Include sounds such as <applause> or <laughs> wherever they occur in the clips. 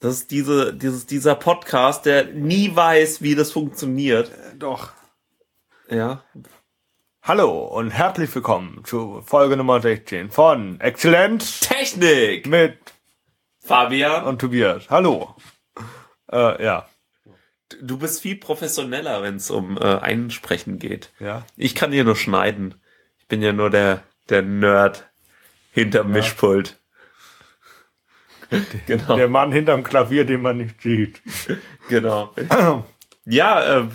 Das ist diese, dieses, dieser Podcast, der nie weiß, wie das funktioniert. Doch. Ja. Hallo und herzlich willkommen zu Folge Nummer 16 von Exzellent Technik mit Fabian. und Tobias. Hallo. Äh, ja. Du bist viel professioneller, wenn es um äh, Einsprechen geht. Ja. Ich kann hier nur schneiden. Ich bin ja nur der, der Nerd hinterm Mischpult. <laughs> genau. Der Mann hinterm Klavier, den man nicht sieht. Genau. Ja, äh,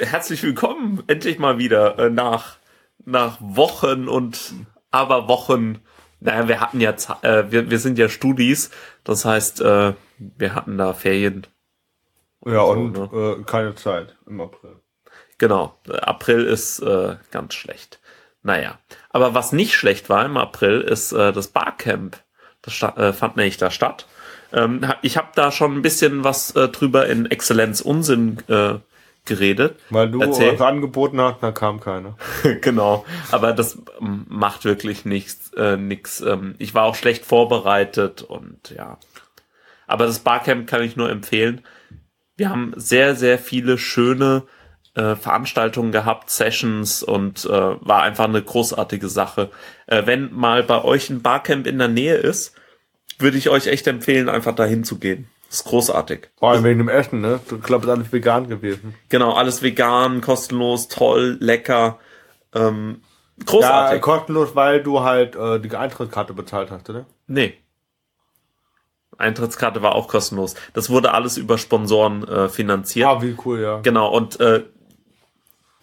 herzlich willkommen endlich mal wieder äh, nach nach Wochen und aber Wochen. Naja, wir hatten ja, äh, wir, wir sind ja Studis, das heißt, äh, wir hatten da Ferien. Ja, und ne? äh, keine Zeit im April. Genau, April ist äh, ganz schlecht. Naja, aber was nicht schlecht war im April, ist äh, das Barcamp. Äh, fand nämlich da statt. Ähm, ich habe da schon ein bisschen was äh, drüber in Exzellenz Unsinn äh, geredet. Weil du was angeboten hast, da kam keiner. <laughs> genau, aber das macht wirklich nichts. Äh, nix. Ähm, ich war auch schlecht vorbereitet und ja. Aber das Barcamp kann ich nur empfehlen. Wir haben sehr, sehr viele schöne äh, Veranstaltungen gehabt, Sessions und äh, war einfach eine großartige Sache. Äh, wenn mal bei euch ein Barcamp in der Nähe ist, würde ich euch echt empfehlen, einfach dahin zu gehen. ist großartig. Vor allem wegen dem Essen, ne? Ich glaube, alles vegan gewesen. Genau, alles vegan, kostenlos, toll, lecker. Ähm, Ja, großartig. kostenlos, weil du halt äh, die Eintrittskarte bezahlt hast, oder? Nee. Eintrittskarte war auch kostenlos. Das wurde alles über Sponsoren äh, finanziert. Ah, wie cool, ja. Genau, und äh,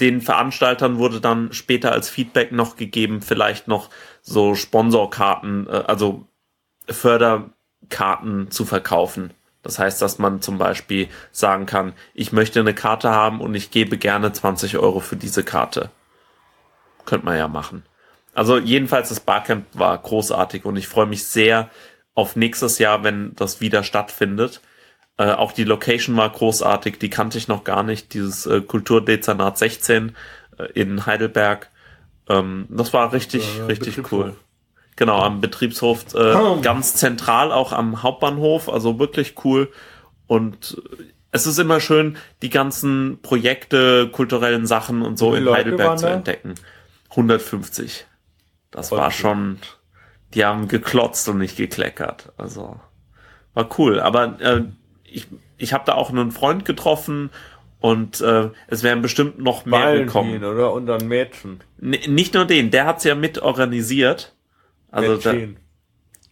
den Veranstaltern wurde dann später als Feedback noch gegeben, vielleicht noch so Sponsorkarten, äh, also Förderkarten zu verkaufen. Das heißt, dass man zum Beispiel sagen kann, ich möchte eine Karte haben und ich gebe gerne 20 Euro für diese Karte. Könnte man ja machen. Also jedenfalls das Barcamp war großartig und ich freue mich sehr auf nächstes Jahr, wenn das wieder stattfindet. Äh, auch die Location war großartig, die kannte ich noch gar nicht, dieses äh, Kulturdezernat 16 äh, in Heidelberg. Ähm, das war richtig, Äh, richtig cool. Genau, am Betriebshof, Oh. ganz zentral auch am Hauptbahnhof, also wirklich cool. Und es ist immer schön, die ganzen Projekte, kulturellen Sachen und so in Leute Heidelberg zu entdecken. 150. Das war schon, die haben geklotzt und nicht gekleckert. Also war cool. Aber äh, ich, ich habe da auch einen Freund getroffen und äh, es wären bestimmt noch mehr Valentin, gekommen. oder? Und dann Mädchen. N nicht nur den, der hat's ja mit organisiert. Also da, Mädchen.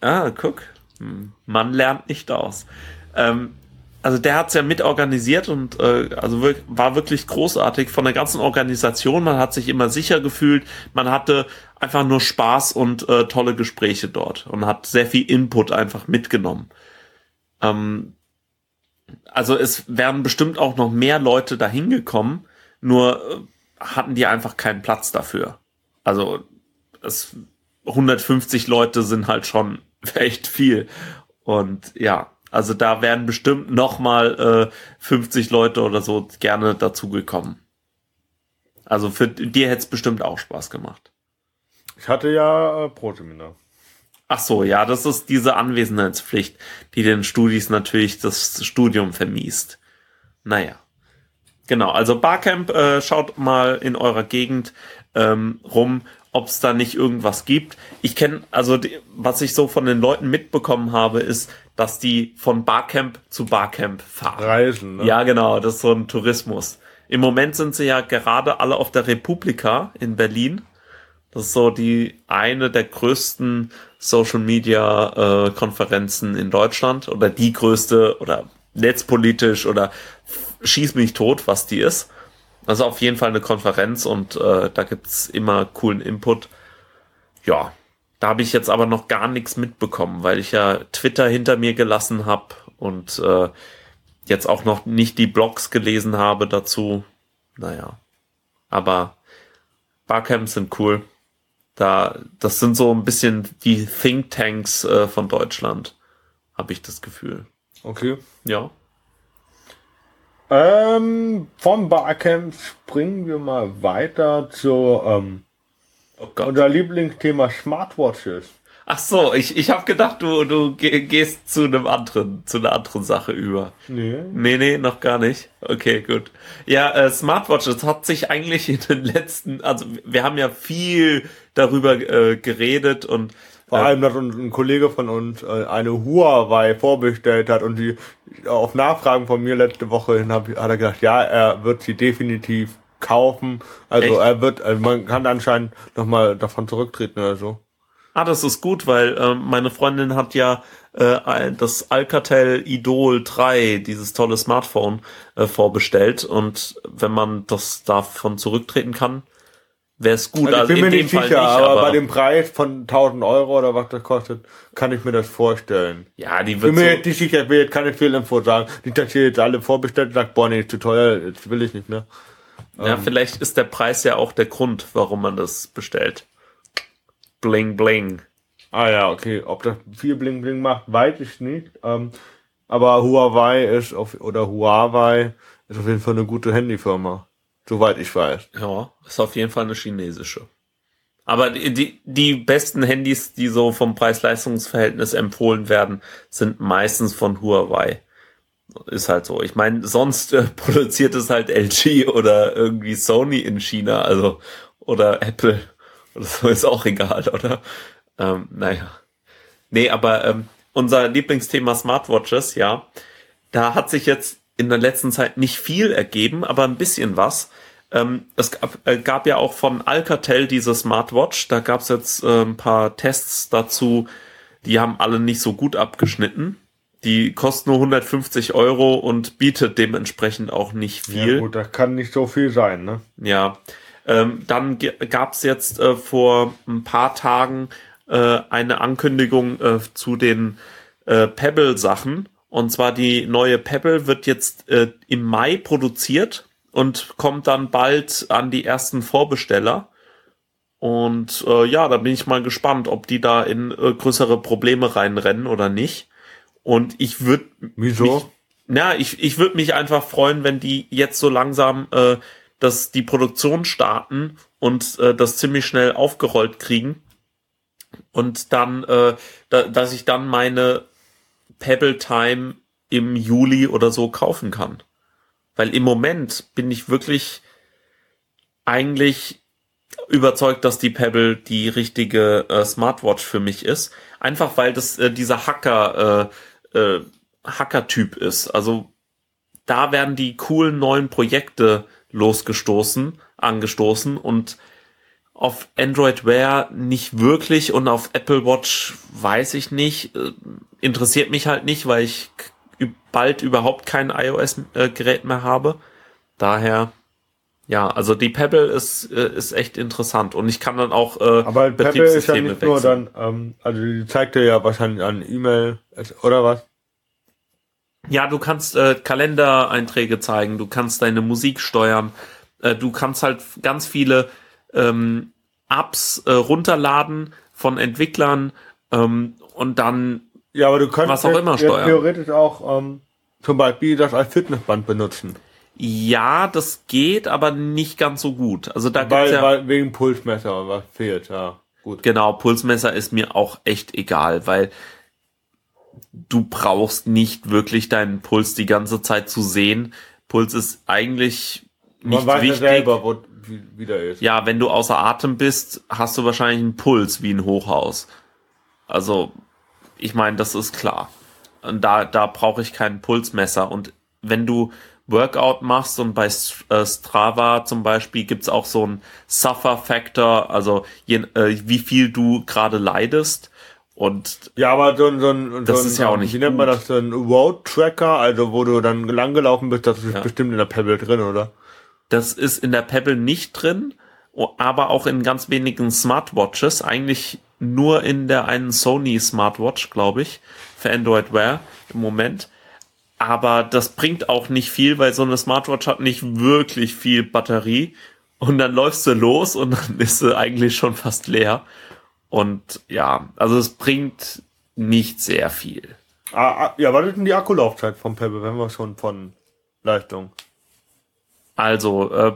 Ah, guck. Hm, Man lernt nicht aus. Ähm, also der hat's ja mit organisiert und äh, also war wirklich großartig von der ganzen Organisation. Man hat sich immer sicher gefühlt. Man hatte einfach nur Spaß und äh, tolle Gespräche dort und hat sehr viel Input einfach mitgenommen. Ähm, also es wären bestimmt auch noch mehr Leute dahin gekommen, nur äh, hatten die einfach keinen Platz dafür. Also es 150 Leute sind halt schon <laughs> echt viel. Und ja, also da wären bestimmt noch mal äh, 50 Leute oder so gerne dazugekommen. Also für dir hätte es bestimmt auch Spaß gemacht. Ich hatte ja äh, Pro-Seminar. Ach so, ja, das ist diese Anwesenheitspflicht, die den Studis natürlich das Studium vermiest. Naja. Genau, also Barcamp, äh, schaut mal in eurer Gegend ähm, rum, ob es da nicht irgendwas gibt. Ich kenne, also die, was ich so von den Leuten mitbekommen habe, ist, dass die von Barcamp zu Barcamp fahren. Reisen, ne? Ja, genau, das ist so ein Tourismus. Im Moment sind sie ja gerade alle auf der Republika in Berlin. Das ist so die eine der größten Social Media äh, Konferenzen in Deutschland oder die größte oder netzpolitisch oder schieß mich tot, was die ist. Also auf jeden Fall eine Konferenz und äh, da gibt's immer coolen Input. Ja, da habe ich jetzt aber noch gar nichts mitbekommen, weil ich ja Twitter hinter mir gelassen habe und äh, jetzt auch noch nicht die Blogs gelesen habe dazu. Naja, aber Barcamps sind cool. Da, das sind so ein bisschen die Thinktanks äh, von Deutschland, habe ich das Gefühl. Okay. Ja. Ähm, vom Barcamp springen wir mal weiter zu ähm, Oh unser Lieblingsthema Smartwatches. Ach so, ich, ich habe gedacht, du, du gehst zu einem anderen, zu einer anderen Sache über. Nee. Nee, nee, noch gar nicht. Okay, gut. Ja, äh, Smartwatches hat sich eigentlich in den letzten, also wir haben ja viel darüber äh, geredet und vor ja. allem, dass ein Kollege von uns äh, eine Huawei vorbestellt hat und die auf Nachfragen von mir letzte Woche hin hab, hat er gesagt, ja, er wird sie definitiv kaufen. Also Echt? er wird, also man kann anscheinend nochmal davon zurücktreten oder so. Ah, das ist gut, weil äh, meine Freundin hat ja äh, das Alcatel Idol 3, dieses tolle Smartphone, äh, vorbestellt. Und wenn man das davon zurücktreten kann, wäre es gut. Also ich also bin mir nicht sicher, nicht, aber, aber, bei dem Preis von 1000 Euro oder was das kostet, kann ich mir das vorstellen. Ja, die wird. Ich bin mir so jetzt nicht sicher, ich will jetzt keine Fehlinfo sagen. Nicht, dass ihr jetzt alle vorbestellt und sagt, boah, nee, ist zu teuer, jetzt will ich nicht mehr. Ja, ähm, vielleicht ist der Preis ja auch der Grund, warum man das bestellt. Bling Bling. Ah ja, okay. Ob das viel Bling Bling macht, weiß ich nicht. Ähm, aber Huawei ist auf, oder Huawei ist auf jeden Fall eine gute Handyfirma. Soweit ich weiß. Ja, ist auf jeden Fall eine chinesische. Aber die, die, die besten Handys, die so vom Preis-Leistungs-Verhältnis empfohlen werden, sind meistens von Huawei. Ist halt so. Ich meine, sonst äh, <laughs> produziert es halt LG oder irgendwie Sony in China, also oder Apple oder so ist auch egal, oder? Ähm, naja. Nee, aber ähm, unser Lieblingsthema Smartwatches, ja, da hat sich jetzt in der letzten Zeit nicht viel ergeben, aber ein bisschen was. Ähm, es gab, äh, gab ja auch von Alcatel diese Smartwatch. Da gab es jetzt äh, ein paar Tests dazu. Die haben alle nicht so gut abgeschnitten. Die kosten nur 150 Euro und bietet dementsprechend auch nicht viel. Ja gut, das kann nicht so viel sein, ne? Ja. Ähm, dann gab es jetzt äh, vor ein paar Tagen äh, eine Ankündigung äh, zu den äh, Pebble-Sachen. Und zwar die neue Pebble wird jetzt äh, im Mai produziert und kommt dann bald an die ersten Vorbesteller. Und äh, ja, da bin ich mal gespannt, ob die da in äh, größere Probleme reinrennen oder nicht. Und ich würde Wieso? Mich, na, ich, ich würde mich einfach freuen, wenn die jetzt so langsam äh, das, die Produktion starten und äh, das ziemlich schnell aufgerollt kriegen. Und dann, äh, da, dass ich dann meine Pebble Time im Juli oder so kaufen kann. Weil im Moment bin ich wirklich eigentlich überzeugt, dass die Pebble die richtige äh, Smartwatch für mich ist. Einfach weil das äh, dieser Hacker äh, äh, Hacker-Typ ist. Also da werden die coolen neuen Projekte losgestoßen, angestoßen und auf Android Wear nicht wirklich und auf Apple Watch weiß ich nicht. Äh, interessiert mich halt nicht, weil ich bald überhaupt kein iOS-Gerät mehr habe. Daher, ja, also die Pebble ist, äh, ist echt interessant und ich kann dann auch äh, Aber Pebble ist ja nicht nur dann, ähm, also die zeigt dir ja wahrscheinlich an E-Mail oder was? Ja, du kannst äh, Kalendereinträge zeigen, du kannst deine Musik steuern, äh, du kannst halt ganz viele ähm, Apps äh, runterladen von Entwicklern ähm, und dann ja, aber du könntest was auch immer steuern. theoretisch auch ähm, zum Beispiel das als Fitnessband benutzen. Ja, das geht, aber nicht ganz so gut. Also da weil, ja weil wegen Pulsmesser was fehlt, ja. Gut. Genau, Pulsmesser ist mir auch echt egal, weil du brauchst nicht wirklich deinen Puls die ganze Zeit zu sehen. Puls ist eigentlich nicht Man weiß wichtig. Ja selber, wo, wie, wie der ist. Ja, wenn du außer Atem bist, hast du wahrscheinlich einen Puls wie ein Hochhaus. Also, ich meine, das ist klar. Und da, da brauche ich kein Pulsmesser. Und wenn du Workout machst und bei äh, Strava zum Beispiel gibt's auch so einen Suffer Factor, also je, äh, wie viel du gerade leidest. Und ja, aber so ein, so ein, das so ist ja auch nicht. Wie nennt man das? So ein Road Tracker, also wo du dann langgelaufen bist, das ist ja. bestimmt in der Pebble drin, oder? Das ist in der Pebble nicht drin, aber auch in ganz wenigen Smartwatches. Eigentlich nur in der einen Sony Smartwatch, glaube ich, für Android Wear im Moment. Aber das bringt auch nicht viel, weil so eine Smartwatch hat nicht wirklich viel Batterie. Und dann läufst du los und dann ist sie eigentlich schon fast leer. Und ja, also es bringt nicht sehr viel. Ah, ah ja, was ist denn die Akkulaufzeit vom Pebble, wenn wir schon von Leistung? Also, äh,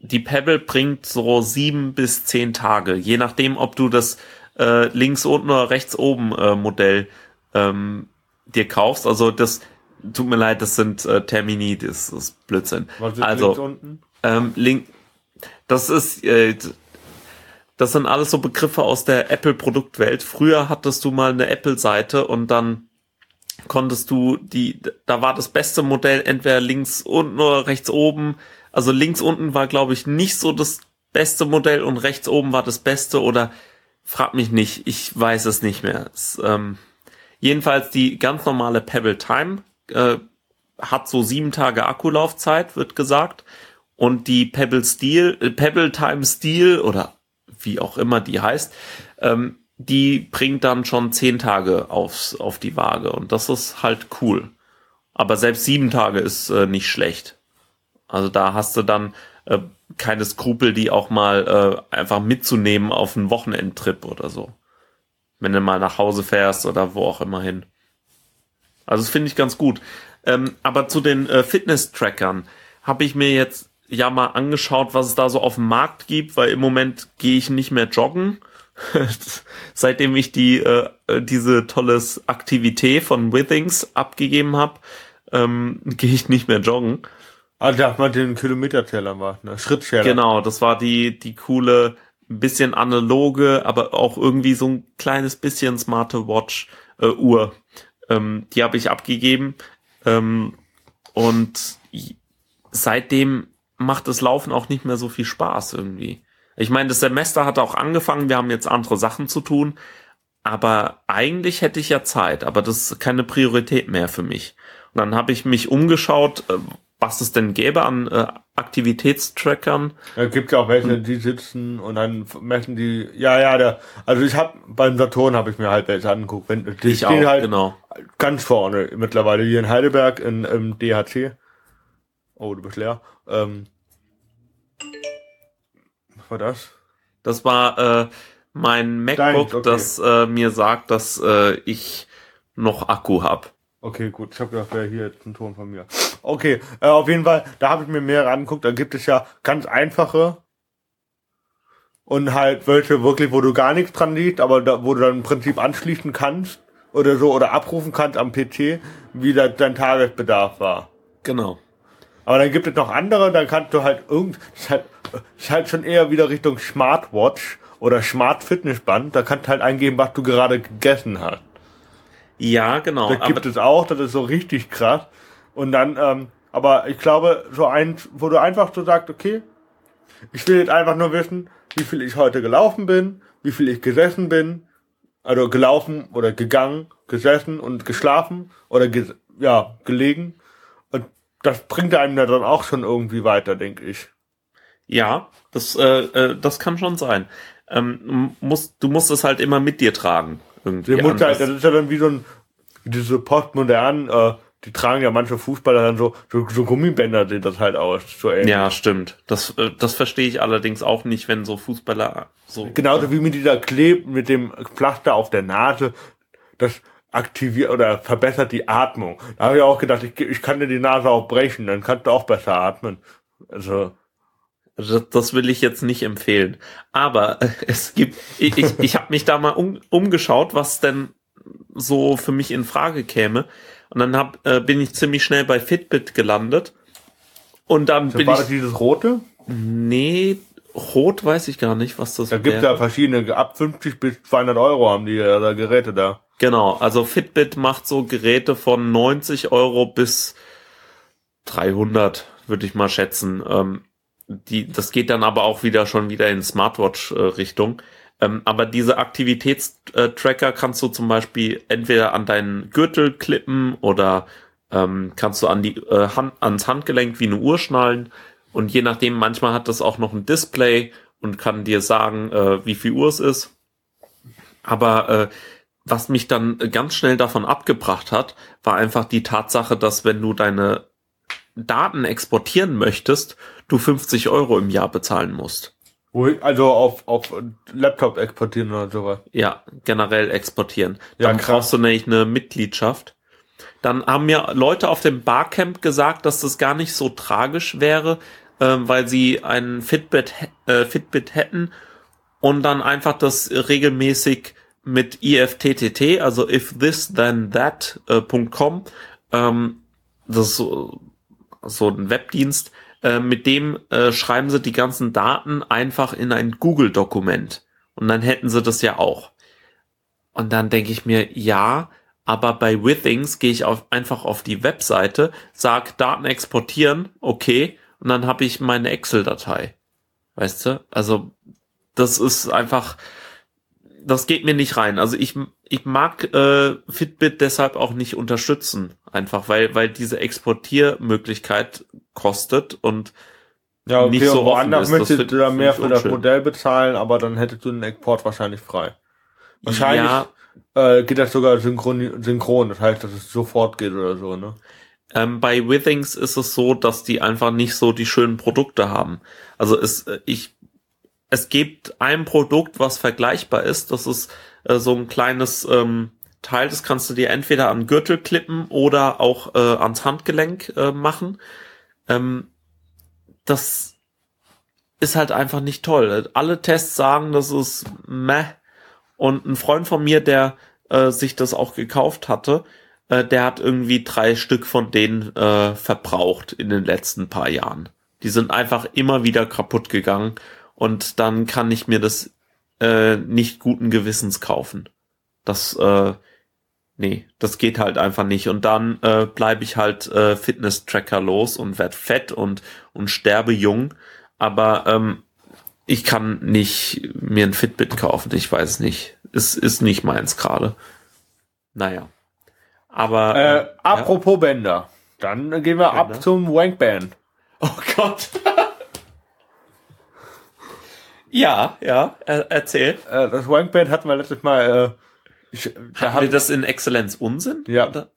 die Pebble bringt so sieben bis zehn Tage, je nachdem, ob du das äh, links unten oder rechts oben äh, Modell ähm, dir kaufst. Also das tut mir leid, das sind äh, Termini, das ist Blödsinn. Was ist also links unten? ähm, link, das ist äh, das sind alles so Begriffe aus der Apple-Produktwelt. Früher hattest du mal eine Apple-Seite und dann konntest du die, da war das beste Modell entweder links unten oder rechts oben. Also links unten war, glaube ich, nicht so das beste Modell und rechts oben war das beste oder frag mich nicht, ich weiß es nicht mehr. Es, ähm, jedenfalls die ganz normale Pebble Time äh, hat so sieben Tage Akkulaufzeit, wird gesagt. Und die Pebble Steel, äh, Pebble Time Steel oder wie auch immer die heißt, ähm, die bringt dann schon zehn Tage aufs, auf die Waage. Und das ist halt cool. Aber selbst sieben Tage ist äh, nicht schlecht. Also da hast du dann äh, keine Skrupel, die auch mal äh, einfach mitzunehmen auf einen Wochenendtrip oder so. Wenn du mal nach Hause fährst oder wo auch immer hin. Also das finde ich ganz gut. Ähm, aber zu den äh, Fitness-Trackern habe ich mir jetzt ja mal angeschaut, was es da so auf dem Markt gibt, weil im Moment gehe ich nicht mehr joggen. <laughs> Seitdem ich die äh, diese tolles Aktivität von Withings abgegeben habe, ähm, <laughs> gehe ich nicht mehr joggen. Ah, da hat man den Kilometerzähler gemacht, ne? Schrittzähler. Genau, das war die die coole, ein bisschen analoge, aber auch irgendwie so ein kleines bisschen smarte Watch äh, Uhr. Ähm, die habe ich abgegeben ähm, und seitdem macht das Laufen auch nicht mehr so viel Spaß irgendwie. Ich meine, das Semester hat auch angefangen, wir haben jetzt andere Sachen zu tun, aber eigentlich hätte ich ja Zeit, aber das ist keine Priorität mehr für mich. Und dann habe ich mich umgeschaut, äh, was es denn gäbe an äh, Aktivitätstrackern. Da gibt ja auch welche, die sitzen und dann messen die, ja, ja, der, also ich habe beim Saturn habe ich mir halt welche angeguckt, wenn die Ich stehen auch, halt genau. ganz vorne mittlerweile hier in Heidelberg in, im DHC. Oh, du bist leer. Ähm, war das? Das war äh, mein MacBook, Deins, okay. das äh, mir sagt, dass äh, ich noch Akku hab. Okay, gut. Ich habe gedacht, wäre hier jetzt ein Ton von mir. Okay, äh, auf jeden Fall, da habe ich mir mehrere angeguckt. Da gibt es ja ganz einfache und halt welche wirklich, wo du gar nichts dran liegt, aber da, wo du dann im Prinzip anschließen kannst oder so oder abrufen kannst am PC, wie da dein Tagesbedarf war. Genau. Aber dann gibt es noch andere, dann kannst du halt irgend, ist halt, ist halt schon eher wieder Richtung Smartwatch oder Smart Fitnessband. Da kannst du halt eingeben, was du gerade gegessen hast. Ja, genau. Das gibt es auch, das ist so richtig krass. Und dann, ähm, aber ich glaube, so eins, wo du einfach so sagst, okay, ich will jetzt einfach nur wissen, wie viel ich heute gelaufen bin, wie viel ich gesessen bin, also gelaufen oder gegangen, gesessen und geschlafen oder ge ja, gelegen. Und das bringt einem ja dann auch schon irgendwie weiter, denke ich. Ja, das, äh, äh, das kann schon sein. Ähm, musst, du musst es halt immer mit dir tragen. Irgendwie. Der Mutter, das ist ja dann wie so ein, wie diese postmodernen, äh, die tragen ja manche Fußballer dann so, so, so Gummibänder sehen das halt aus. So ähnlich. ja, stimmt. Das, äh, das verstehe ich allerdings auch nicht, wenn so Fußballer so. Genauso wie mit dieser Kleb, mit dem Pflaster auf der Nase, das aktiviert oder verbessert die Atmung. Da habe ich auch gedacht, ich, ich kann dir die Nase auch brechen, dann kannst du auch besser atmen. Also, Das, will ich jetzt nicht empfehlen. Aber äh, <laughs> es gibt, ich, ich, ich habe mich da mal um, umgeschaut, was denn so für mich in Frage käme. Und dann hab, äh, bin ich ziemlich schnell bei Fitbit gelandet. Und dann bin war ich. das dieses rote? Nee, rot weiß ich gar nicht, was das Da gibt ja verschiedene, ab 50 bis 200 Euro haben die ja da Geräte da. Genau, also Fitbit macht so Geräte von 90 Euro bis 300, würde ich mal schätzen. Ähm, die, das geht dann aber auch wieder schon wieder in Smartwatch-Richtung. Ähm, aber diese Aktivitätstracker kannst du zum Beispiel entweder an deinen Gürtel klippen oder ähm, kannst du an die äh, Hand, ans Handgelenk wie eine Uhr schnallen. Und je nachdem, manchmal hat das auch noch ein Display und kann dir sagen, äh, wie viel Uhr es ist. Aber äh, was mich dann ganz schnell davon abgebracht hat, war einfach die Tatsache, dass wenn du deine Daten exportieren möchtest, du 50 Euro im Jahr bezahlen musst. Also auf, auf Laptop exportieren oder sowas. Ja, generell exportieren. Ja, Dann krass. brauchst du nämlich eine Mitgliedschaft. Dann haben mir Leute auf dem Barcamp gesagt, dass das gar nicht so tragisch wäre, ähm, weil sie einen Fitbit, äh, Fitbit hätten und dann einfach das regelmäßig mit IFTTT, also if this then that.com, äh, ähm, das ist so, so ein Webdienst, äh, mit dem äh, schreiben sie die ganzen Daten einfach in ein Google-Dokument. Und dann hätten sie das ja auch. Und dann denke ich mir, ja, aber bei Withings gehe ich auf, einfach auf die Webseite, sag Daten exportieren, okay, und dann habe ich meine Excel-Datei. Weißt du? Also das ist einfach, das geht mir nicht rein. Also ich, ich mag äh, Fitbit deshalb auch nicht unterstützen, einfach weil, weil diese Exportiermöglichkeit kostet und ja, okay, nicht so woanders möchtest du da mehr für das Modell bezahlen, aber dann hättest du den Export wahrscheinlich frei. Wahrscheinlich ja, äh, geht das sogar synchron, synchron, das heißt, dass es sofort geht oder so, ne? Ähm, bei Withings ist es so, dass die einfach nicht so die schönen Produkte haben. Also es, äh, ich es gibt ein Produkt, was vergleichbar ist. Das ist äh, so ein kleines ähm, Teil, das kannst du dir entweder an Gürtel klippen oder auch äh, ans Handgelenk äh, machen. Ähm, das ist halt einfach nicht toll. Alle Tests sagen, das ist meh. Und ein Freund von mir, der äh, sich das auch gekauft hatte, äh, der hat irgendwie drei Stück von denen äh, verbraucht in den letzten paar Jahren. Die sind einfach immer wieder kaputt gegangen und dann kann ich mir das äh, nicht guten Gewissens kaufen. Das, äh, nee, das geht halt einfach nicht. Und dann äh, bleibe ich halt äh, Fitness-Tracker los und werd fett und, und sterbe jung. Aber ähm, ich kann nicht mir ein Fitbit kaufen, ich weiß nicht. Es ist nicht meins gerade. Naja. Aber. Äh, äh apropos ja. Bänder. Dann gehen wir Bänder. ab zum Wankband. Oh Gott. <laughs> Ja, ja, er, erzähl. Äh, das Wankband hatten wir letztes Mal. Äh, ich, da Hatten wir das in Exzellenz Unsinn? Ja. Oder?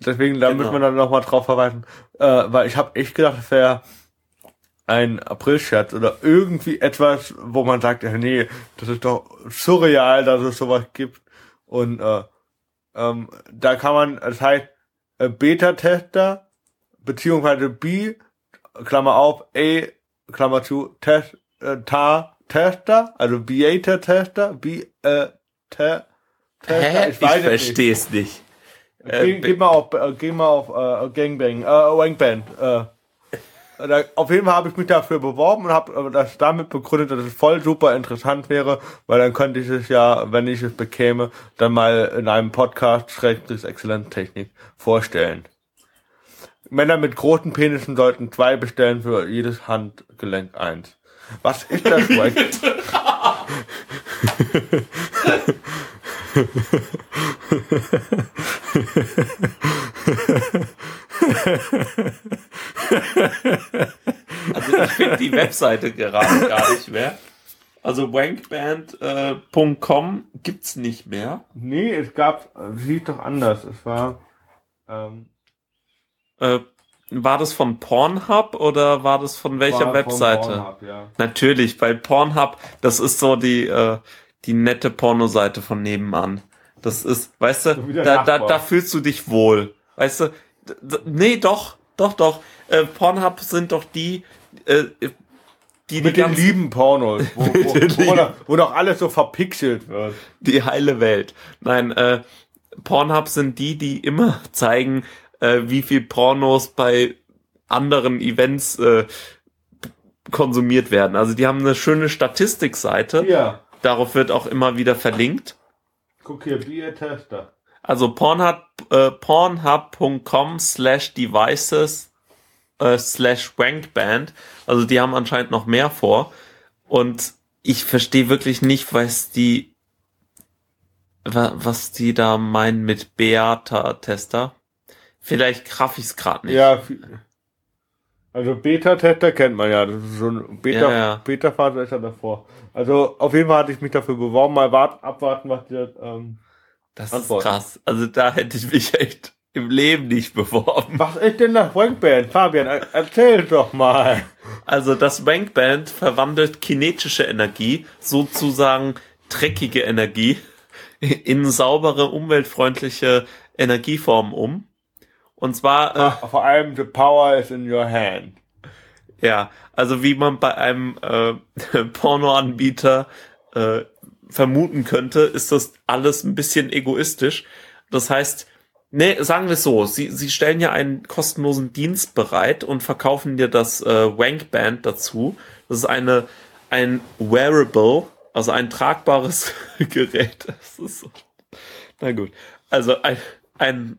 Deswegen, da genau. müssen wir dann nochmal drauf verweisen. Äh, weil ich habe echt gedacht, das wäre ein April-Scherz oder irgendwie etwas, wo man sagt, ja, nee, das ist doch surreal, dass es sowas gibt. Und äh, ähm, da kann man, das heißt, äh, Beta-Tester, beziehungsweise B, Klammer auf, A, Klammer zu, Test, äh, Ta, Tester, also Beater Tester, B, äh, te, Tester. Hä? Ich, ich verstehe es nicht. Geh, äh, geh, mal auf, äh, geh mal auf äh, Gangbang, äh, Wangband. Äh, da, auf jeden Fall habe ich mich dafür beworben und habe äh, das damit begründet, dass es voll super interessant wäre, weil dann könnte ich es ja, wenn ich es bekäme, dann mal in einem Podcast Schrägstrich Exzellenztechnik vorstellen. Männer mit großen Penissen sollten zwei bestellen für jedes Handgelenk eins. Was ist das? <laughs> <laughs> also ich finde die Webseite gerade gar nicht mehr. Also wankband.com äh, gibt's nicht mehr. Nee, es gab, sieht doch anders. Es war ähm, äh, war das von Pornhub oder war das von welcher war Webseite? Pornhub, ja. Natürlich, bei Pornhub, das ist so die, äh, die nette Pornoseite von nebenan. Das ist, weißt du, da, da, da fühlst du dich wohl. Weißt du, nee, doch, doch, doch. Äh, Pornhub sind doch die, äh, die mit die den lieben Pornos, <laughs> wo, wo, wo, noch, wo noch alles so verpixelt wird. Die heile Welt. Nein, äh, Pornhub sind die, die immer <laughs> zeigen, äh, wie viel Pornos bei anderen Events äh, konsumiert werden. Also die haben eine schöne Statistikseite. Ja. Darauf wird auch immer wieder verlinkt. Guck hier, Bier-Tester. Also Pornhub, äh, pornhub.com slash devices äh, slash wankband. Also die haben anscheinend noch mehr vor. Und ich verstehe wirklich nicht, was die was die da meinen mit Beata-Tester. Vielleicht raff ich es gerade nicht. Ja, also Beta-Tester kennt man ja. Das ist so ein Beta, ja, ja. Beta-Phase ist ja davor. Also auf jeden Fall hatte ich mich dafür beworben, mal warten, abwarten, was die ähm, Das antworten. ist krass. Also da hätte ich mich echt im Leben nicht beworben. Was ist denn das Wankband? Fabian, erzähl doch mal. Also das Wankband verwandelt kinetische Energie, sozusagen dreckige Energie, in saubere, umweltfreundliche Energieformen um. Und zwar. Äh, vor allem the power is in your hand. Ja, also wie man bei einem äh, <laughs> Pornoanbieter äh, vermuten könnte, ist das alles ein bisschen egoistisch. Das heißt, nee, sagen wir es so, sie, sie stellen ja einen kostenlosen Dienst bereit und verkaufen dir das äh, Wankband dazu. Das ist eine, ein Wearable, also ein tragbares <laughs> Gerät. Das ist so. Na gut. Also ein, ein,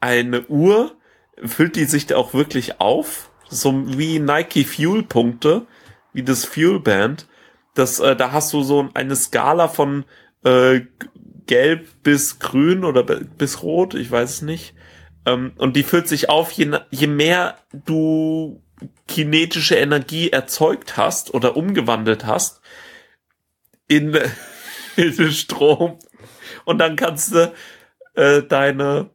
eine Uhr, füllt die sich da auch wirklich auf? So wie Nike Fuel Punkte, wie das Fuel Band. Das, äh, da hast du so eine Skala von äh, gelb bis grün oder bis rot, ich weiß es nicht. Ähm, und die füllt sich auf, je, je mehr du kinetische Energie erzeugt hast oder umgewandelt hast in, <laughs> in Strom. Und dann kannst du äh, deine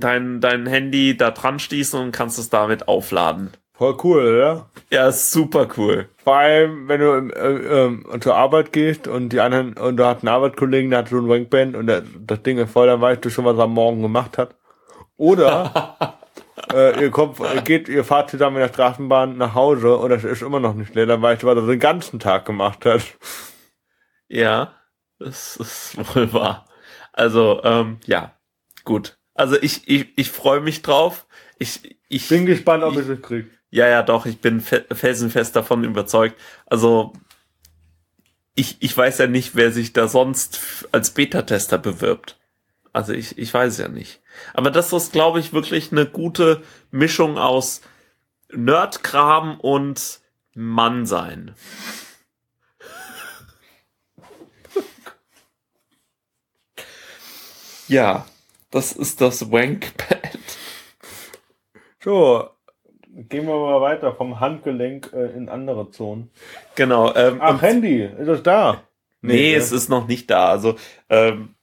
dein, dein Handy da dran schließen und kannst es damit aufladen. Voll cool, oder? Ja, super cool. Vor allem, wenn du äh, äh, zur Arbeit gehst und die anderen, und du hast einen Arbeitskollegen, der hat so ein Wankband und der, das Ding ist voll, dann weißt du schon, was er am Morgen gemacht hat. Oder <laughs> äh, ihr kommt, ihr geht, ihr fahrt zusammen in der Straßenbahn nach Hause und das ist immer noch nicht leer, dann weißt du, was er den ganzen Tag gemacht hat. Ja, das ist wohl wahr. Also, ähm, ja, gut. Also ich, ich, ich freue mich drauf. Ich, ich bin gespannt, ob ich es kriege. Ja, ja, doch, ich bin felsenfest davon überzeugt. Also ich, ich weiß ja nicht, wer sich da sonst als Beta-Tester bewirbt. Also ich, ich weiß ja nicht. Aber das ist, glaube ich, wirklich eine gute Mischung aus Nerdkram und Mannsein. ja, das ist das Wankpad. So, gehen wir mal weiter vom Handgelenk äh, in andere Zonen. Genau. Ähm, Ach, Handy, ist es da? Nee, nee es ist noch nicht da. Also ähm,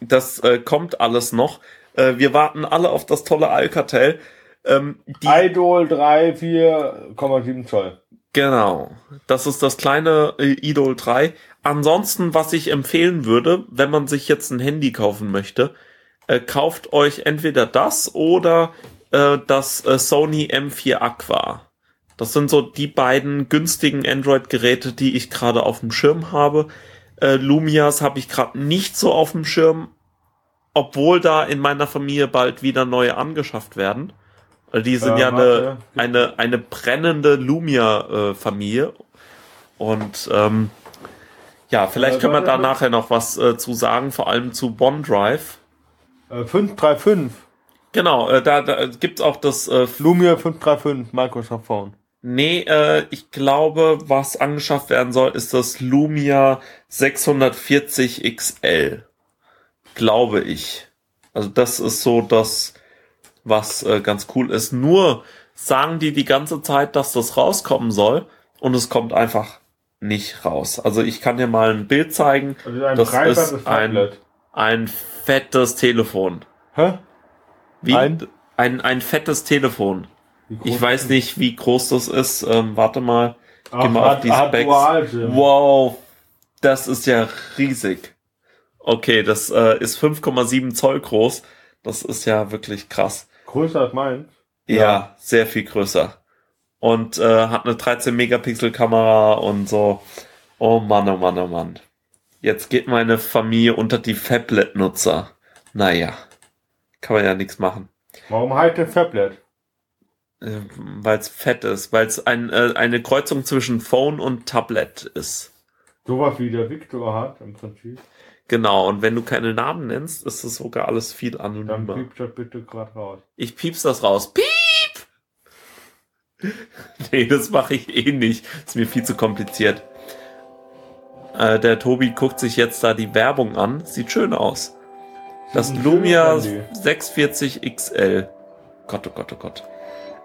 das äh, kommt alles noch. Äh, wir warten alle auf das tolle Alcatel. Ähm, die Idol 3, 4,7 Zoll. Genau. Das ist das kleine äh, Idol 3. Ansonsten, was ich empfehlen würde, wenn man sich jetzt ein Handy kaufen möchte, äh, kauft euch entweder das oder äh, das äh, Sony M4 Aqua. Das sind so die beiden günstigen Android-Geräte, die ich gerade auf dem Schirm habe. Äh, Lumias habe ich gerade nicht so auf dem Schirm, obwohl da in meiner Familie bald wieder neue angeschafft werden. Die sind ja eine, eine, eine brennende Lumia-Familie. Und ähm, ja, vielleicht können wir da nachher noch was äh, zu sagen, vor allem zu OneDrive. 535. Äh, genau, äh, da, da gibt's auch das äh, Lumia 535 Microsoft Phone. Nee, äh, ich glaube, was angeschafft werden soll, ist das Lumia 640 XL. Glaube ich. Also das ist so das, was äh, ganz cool ist. Nur sagen die die ganze Zeit, dass das rauskommen soll und es kommt einfach nicht raus. Also ich kann dir mal ein Bild zeigen. Also ein das ist ein, ein fettes Telefon. Hä? Wie? Ein, ein, ein fettes Telefon. Ich weiß nicht, wie groß das ist. Ähm, warte mal. Ach, Geh mal auf die Specs. Wow, das ist ja riesig. Okay, das äh, ist 5,7 Zoll groß. Das ist ja wirklich krass. Größer als meins? Ja, ja, sehr viel größer. Und äh, hat eine 13 Megapixel Kamera und so. Oh Mann, oh Mann, oh Mann. Jetzt geht meine Familie unter die Fablet-Nutzer. Naja, kann man ja nichts machen. Warum halt der Fablet? Äh, weil es fett ist, weil es ein, äh, eine Kreuzung zwischen Phone und Tablet ist. Sowas wie der Victor hat im Prinzip. Genau, und wenn du keine Namen nennst, ist es sogar alles viel anonymer. Dann piepst das bitte gerade raus. Ich piep's das raus. Piep! <laughs> nee, das mache ich eh nicht. Ist mir viel zu kompliziert. Äh, der Tobi guckt sich jetzt da die Werbung an. Sieht schön aus. Das Lumia 640 XL. Gott, oh Gott, oh Gott.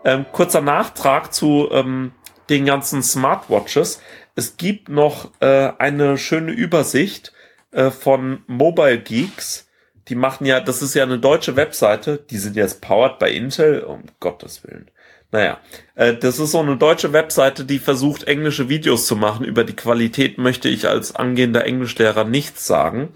Ähm, kurzer Nachtrag zu ähm, den ganzen Smartwatches. Es gibt noch äh, eine schöne Übersicht äh, von Mobile Geeks. Die machen ja, das ist ja eine deutsche Webseite. Die sind jetzt powered by Intel, um Gottes Willen. Naja, äh, das ist so eine deutsche Webseite, die versucht, englische Videos zu machen. Über die Qualität möchte ich als angehender Englischlehrer nichts sagen.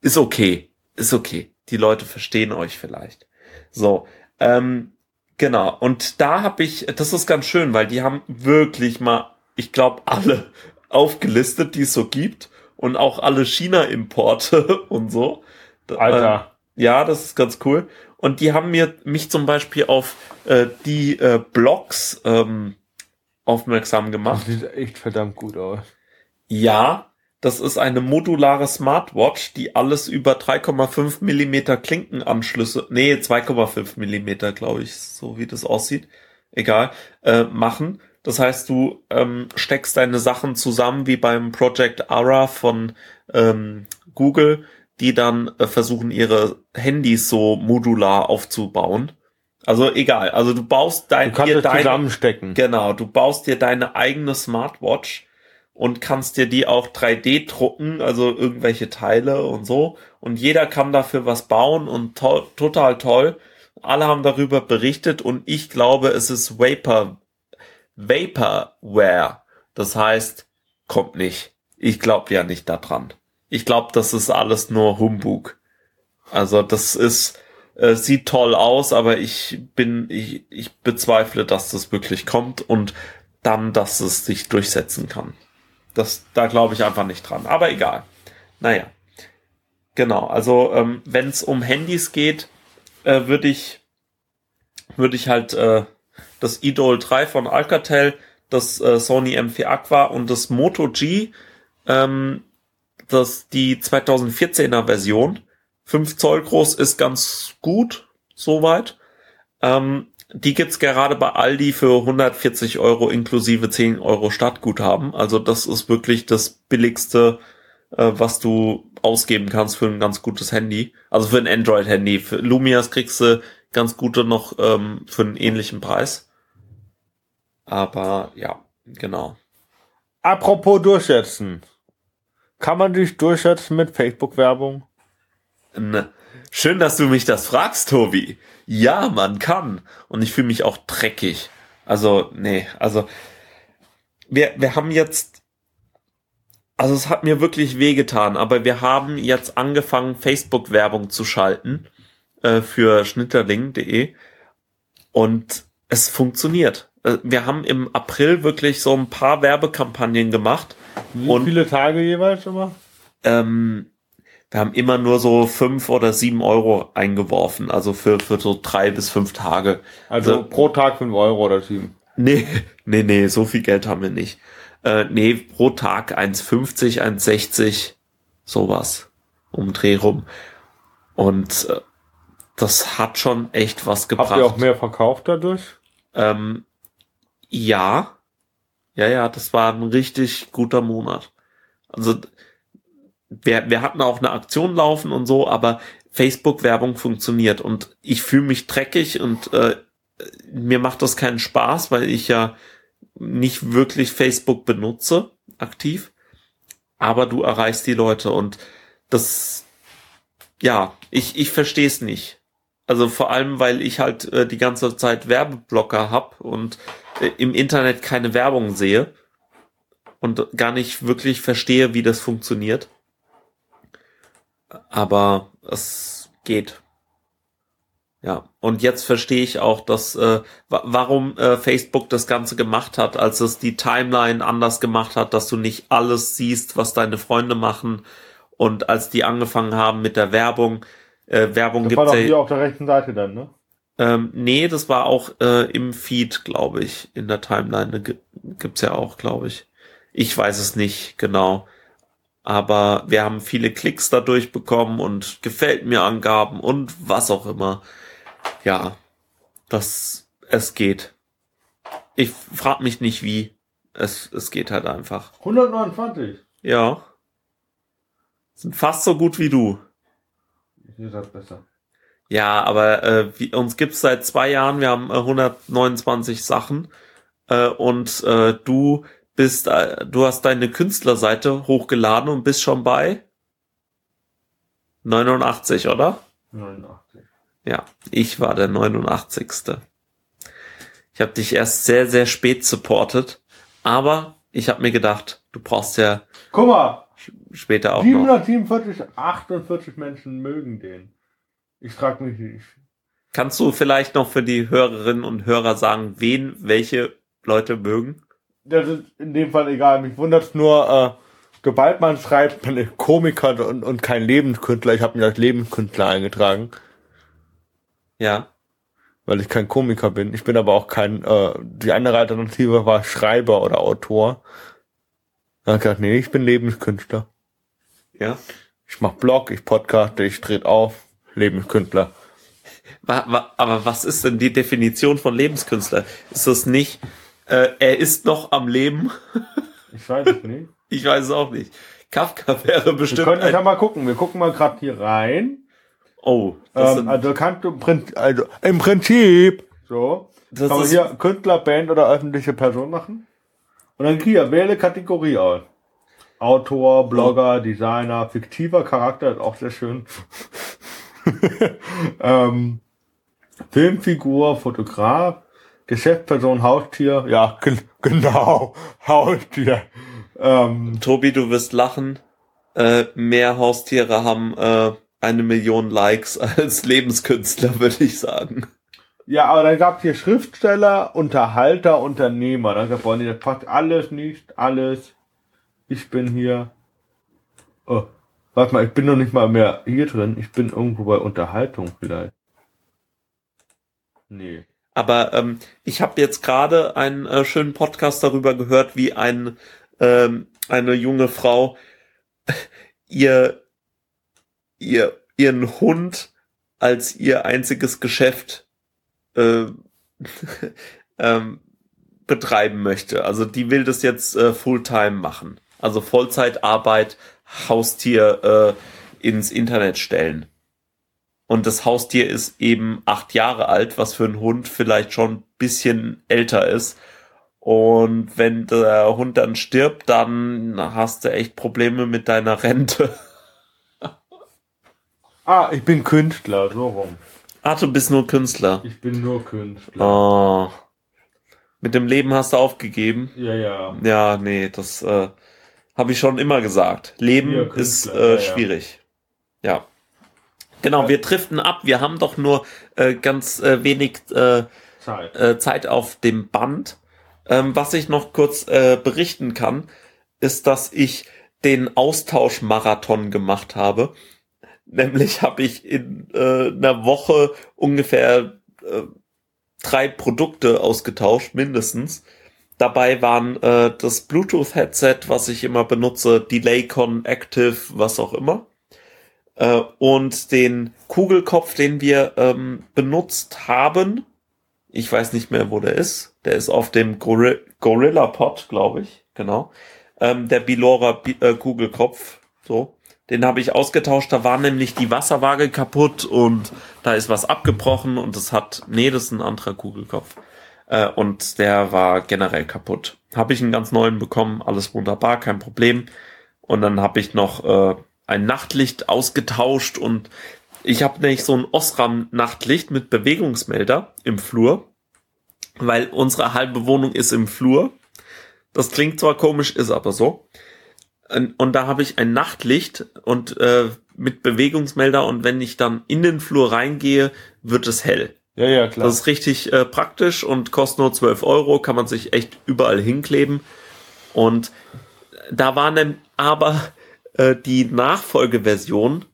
Ist okay, ist okay. Die Leute verstehen euch vielleicht. So, ähm, genau. Und da habe ich, das ist ganz schön, weil die haben wirklich mal, ich glaube, alle <laughs> aufgelistet, die es so gibt. und auch alle China-Importe <laughs> und so. Alter. Äh, ja, das ist ganz cool. Und die haben mir mich zum Beispiel auf äh, die äh, Blogs ähm, aufmerksam gemacht. Das sieht echt verdammt gut aus. Ja, das ist eine modulare Smartwatch, die alles über 3,5 Millimeter Klinkenanschlüsse, nee, 2,5 Millimeter, glaube ich, so wie das aussieht, egal, äh, machen. Das heißt, du ähm, steckst deine Sachen zusammen wie beim Project Ara von ähm, Google, die dann äh, versuchen, ihre Handys so modular aufzubauen. Also egal, also du baust dein, du kannst dir deine, zusammenstecken. Genau, du baust dir deine eigene Smartwatch und kannst dir die auch 3D drucken, also irgendwelche Teile und so. Und jeder kann dafür was bauen und to total toll. Alle haben darüber berichtet und ich glaube, es ist Vapor, Vaporware. Das heißt, kommt nicht. Ich glaube ja nicht daran. Ich glaube, das ist alles nur Humbug. Also das ist, äh, sieht toll aus, aber ich bin, ich, ich bezweifle, dass das wirklich kommt und dann, dass es sich durchsetzen kann. Das, da glaube ich einfach nicht dran. Aber egal. Naja. Genau. Also, ähm, wenn es um Handys geht, äh, würde ich, würde ich halt äh, das Idol 3 von Alcatel, das äh, Sony M4 Aqua und das Moto G, ähm, das die 2014er Version, 5 Zoll groß, ist ganz gut, soweit. Ähm, die gibt's gerade bei Aldi für 140 Euro inklusive 10 Euro Stadtguthaben. Also das ist wirklich das billigste, äh, was du ausgeben kannst für ein ganz gutes Handy. Also für ein Android-Handy. Für Lumias kriegst du ganz gute noch ähm, für einen ähnlichen Preis. Aber ja, genau. Apropos durchsetzen. Kann man dich durchsetzen mit Facebook-Werbung? Ne. Schön, dass du mich das fragst, Tobi. Ja, man kann. Und ich fühle mich auch dreckig. Also, nee, also wir, wir haben jetzt, also es hat mir wirklich wehgetan, aber wir haben jetzt angefangen, Facebook-Werbung zu schalten äh, für schnitterling.de und es funktioniert. Äh, wir haben im April wirklich so ein paar Werbekampagnen gemacht. Wie und, viele Tage jeweils immer? Ähm, wir haben immer nur so fünf oder sieben Euro eingeworfen, also für, für so drei bis fünf Tage. Also, also pro Tag fünf Euro oder sieben? Nee, <laughs> nee, nee, so viel Geld haben wir nicht. Äh, nee, pro Tag 1,50, 1,60, sowas. Um Dreh rum. Und äh, das hat schon echt was gebracht. Habt ihr auch mehr verkauft dadurch? Ähm, ja. Ja, ja, das war ein richtig guter Monat. Also wir, wir hatten auch eine Aktion laufen und so, aber Facebook-Werbung funktioniert und ich fühle mich dreckig und äh, mir macht das keinen Spaß, weil ich ja nicht wirklich Facebook benutze, aktiv. Aber du erreichst die Leute und das, ja, ich, ich verstehe es nicht. Also vor allem, weil ich halt äh, die ganze Zeit Werbeblocker hab und im Internet keine Werbung sehe und gar nicht wirklich verstehe, wie das funktioniert aber es geht. Ja, und jetzt verstehe ich auch, dass äh, warum äh, Facebook das Ganze gemacht hat, als es die Timeline anders gemacht hat, dass du nicht alles siehst, was deine Freunde machen. Und als die angefangen haben mit der Werbung, äh, Werbung das gibt's war doch hier auf der rechten Seite dann, ne? Ähm, nee, das war auch äh, im Feed, glaube ich, in der Timeline gibt's ja auch, glaube ich. Ich weiß es nicht genau aber wir haben viele Klicks dadurch bekommen und gefällt mir Angaben und was auch immer. Ja, das, es geht. Ich frag mich nicht wie. Es, es geht halt einfach. 129. Ja. Sind fast so gut wie du. Ihr seid besser. Ja, aber äh, wie, uns gibt's seit zwei Jahren. Wir haben äh, 129 Sachen. Äh, und äh, du bist, äh, du hast deine Künstlerseite hochgeladen und bist schon bei 89, oder? 89. Ja, ich war der 89. Ich habe dich erst sehr, sehr spät supportet, aber ich habe mir gedacht, du brauchst ja Guck mal, später auch 747, 48 Menschen mögen den. Ich frage mich nicht. Kannst du vielleicht noch für die Hörerinnen und Hörer sagen, wen welche Leute mögen? das ist in dem Fall egal. Mich wundert nur, äh, sobald man schreibt, man ist Komiker und, und kein Lebenskünstler, ich habe mich als Lebenskünstler eingetragen. Ja. Weil ich kein Komiker bin. Ich bin aber auch kein, äh, die andere Alternative war Schreiber oder Autor. Dann hab ich gesagt, nee, ich bin Lebenskünstler. Ja. Ich mach Blog, ich podcaste, ich trete auf, Lebenskünstler. Aber was ist denn die Definition von Lebenskünstler? Ist das nicht, äh, er ist noch am Leben? Ich weiß es nicht. <laughs> ich weiß es auch nicht. Kafka wäre bestimmt. Wir können ja mal gucken. Wir gucken mal gerade hier rein. Oh. Ähm, also kannst du also im Prinzip so das kann man hier Künstler, Band oder öffentliche Person machen. Und dann hier wähle Kategorie aus. Autor, Blogger, Designer, fiktiver Charakter ist auch sehr schön. <laughs> ähm, Filmfigur, Fotograf, Geschäftsperson, Haustier, ja, <laughs> genau, Haustier. Ähm, Tobi, du wirst lachen. Äh, mehr Haustiere haben äh, eine Million Likes <laughs> als Lebenskünstler, würde ich sagen. Ja, aber dann gab es hier Schriftsteller, Unterhalter, Unternehmer. Dann gab es, das passt alles nicht, alles. Ich bin hier. Oh, warte mal, ich bin noch nicht mal mehr hier drin. Ich bin irgendwo bei Unterhaltung vielleicht. Nee. Aber ähm, ich habe jetzt gerade einen äh, schönen Podcast darüber gehört, wie ein ähm, eine junge Frau <laughs> ihr ihr ihren Hund als ihr einziges Geschäft äh, <laughs> ähm, betreiben möchte. Also die will das jetzt äh, Fulltime machen. Also Vollzeitarbeit, Haustier äh, ins Internet stellen. Und das Haustier ist eben acht Jahre alt, was für einen Hund vielleicht schon ein bisschen älter ist. Und wenn der Hund dann stirbt, dann hast du echt Probleme mit deiner Rente. <laughs> ah, ich bin Künstler, so rum. Ah, du bist nur Künstler. Ich bin nur Künstler. Oh. Mit dem Leben hast du aufgegeben. Ja, ja. Ja, nee, das äh, habe ich schon immer gesagt. Leben ist äh, ja, schwierig. Ja. ja. Genau, wir driften ab. Wir haben doch nur äh, ganz äh, wenig äh, Zeit. Äh, Zeit auf dem Band. Ähm, was ich noch kurz äh, berichten kann, ist, dass ich den Austauschmarathon gemacht habe. Nämlich habe ich in äh, einer Woche ungefähr äh, drei Produkte ausgetauscht, mindestens. Dabei waren äh, das Bluetooth-Headset, was ich immer benutze, DelayCon Active, was auch immer äh, und den Kugelkopf, den wir ähm, benutzt haben. Ich weiß nicht mehr, wo der ist. Der ist auf dem Gorilla, Gorilla Pod, glaube ich. Genau. Ähm, der Bilora B äh, Kugelkopf. So. Den habe ich ausgetauscht. Da war nämlich die Wasserwaage kaputt und da ist was abgebrochen und es hat, nee, das ist ein anderer Kugelkopf. Äh, und der war generell kaputt. Habe ich einen ganz neuen bekommen. Alles wunderbar, kein Problem. Und dann habe ich noch äh, ein Nachtlicht ausgetauscht und ich habe nämlich so ein Osram-Nachtlicht mit Bewegungsmelder im Flur, weil unsere halbe Wohnung ist im Flur. Das klingt zwar komisch, ist aber so. Und, und da habe ich ein Nachtlicht und äh, mit Bewegungsmelder und wenn ich dann in den Flur reingehe, wird es hell. Ja, ja, klar. Das ist richtig äh, praktisch und kostet nur 12 Euro, kann man sich echt überall hinkleben. Und da waren dann aber äh, die Nachfolgeversion,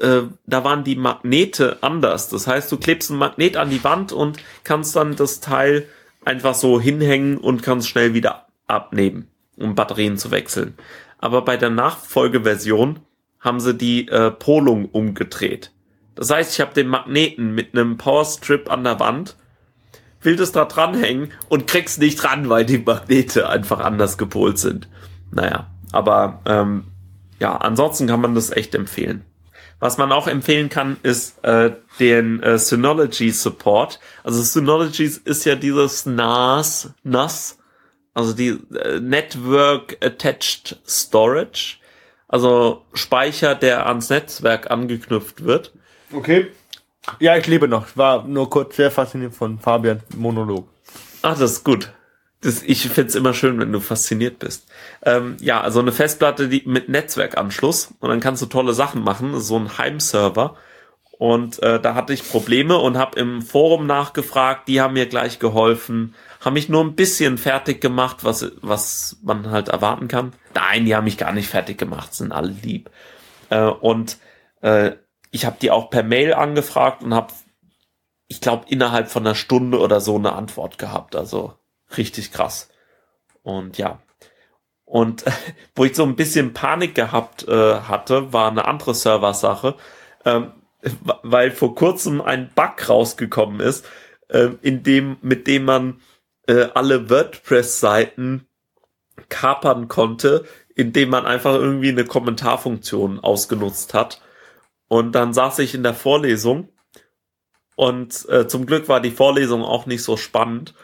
äh, da waren die Magnete anders. Das heißt, du klebst ein Magnet an die Wand und kannst dann das Teil einfach so hinhängen und kannst schnell wieder abnehmen, um Batterien zu wechseln. Aber bei der Nachfolgeversion haben sie die äh, Polung umgedreht. Das heißt, ich habe den Magneten mit einem Powerstrip an der Wand, will das da dranhängen und krieg's nicht dran, weil die Magnete einfach anders gepolt sind. Naja, aber ähm, ja, ansonsten kann man das echt empfehlen. Was man auch empfehlen kann, ist äh, den äh, Synology Support. Also Synology ist ja dieses NAS, NAS, also die äh, Network Attached Storage, also Speicher, der ans Netzwerk angeknüpft wird. Okay. Ja, ich lebe noch. War nur kurz sehr fasziniert von Fabian Monolog. Ach, das ist gut. Das, ich find's immer schön, wenn du fasziniert bist. Ähm, ja, also eine Festplatte die mit Netzwerkanschluss und dann kannst du tolle Sachen machen, so ein Heimserver. Und äh, da hatte ich Probleme und habe im Forum nachgefragt. Die haben mir gleich geholfen, haben mich nur ein bisschen fertig gemacht, was was man halt erwarten kann. Nein, die haben mich gar nicht fertig gemacht, sind alle lieb. Äh, und äh, ich habe die auch per Mail angefragt und habe, ich glaube, innerhalb von einer Stunde oder so eine Antwort gehabt. Also richtig krass. Und ja. Und <laughs> wo ich so ein bisschen Panik gehabt äh, hatte, war eine andere Serversache, ähm, weil vor kurzem ein Bug rausgekommen ist, äh, in dem, mit dem man äh, alle WordPress-Seiten kapern konnte, indem man einfach irgendwie eine Kommentarfunktion ausgenutzt hat. Und dann saß ich in der Vorlesung und äh, zum Glück war die Vorlesung auch nicht so spannend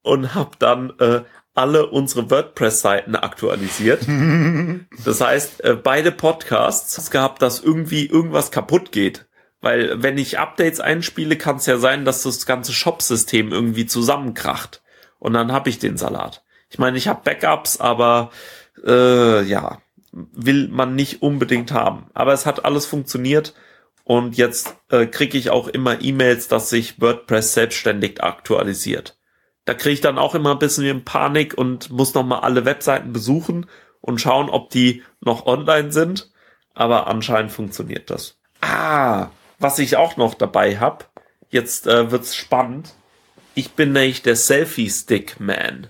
und habe dann äh, alle unsere WordPress-Seiten aktualisiert. <laughs> das heißt, äh, beide Podcasts gehabt, dass irgendwie irgendwas kaputt geht. Weil wenn ich Updates einspiele, kann es ja sein, dass das ganze Shop-System irgendwie zusammenkracht. Und dann habe ich den Salat. Ich meine, ich habe Backups, aber äh, ja, will man nicht unbedingt haben. Aber es hat alles funktioniert und jetzt äh, kriege ich auch immer E-Mails, dass sich WordPress selbstständig aktualisiert. Da kriege ich dann auch immer ein bisschen Panik und muss nochmal alle Webseiten besuchen und schauen, ob die noch online sind. Aber anscheinend funktioniert das. Ah, was ich auch noch dabei habe, jetzt äh, wird's spannend. Ich bin nämlich der Selfie-Stick-Man.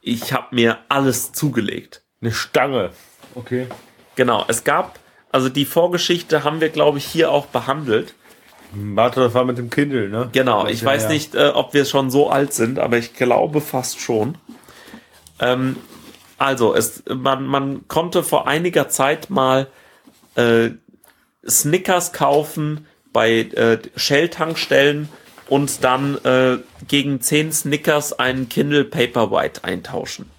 Ich habe mir alles zugelegt. Eine Stange. Okay. Genau, es gab, also die Vorgeschichte haben wir, glaube ich, hier auch behandelt. Warte, das war mit dem Kindle, ne? Genau, ich weiß ja. nicht, äh, ob wir schon so alt sind, aber ich glaube fast schon. Ähm, also, es, man, man konnte vor einiger Zeit mal äh, Snickers kaufen bei äh, Shell-Tankstellen und dann äh, gegen 10 Snickers einen Kindle Paperwhite eintauschen.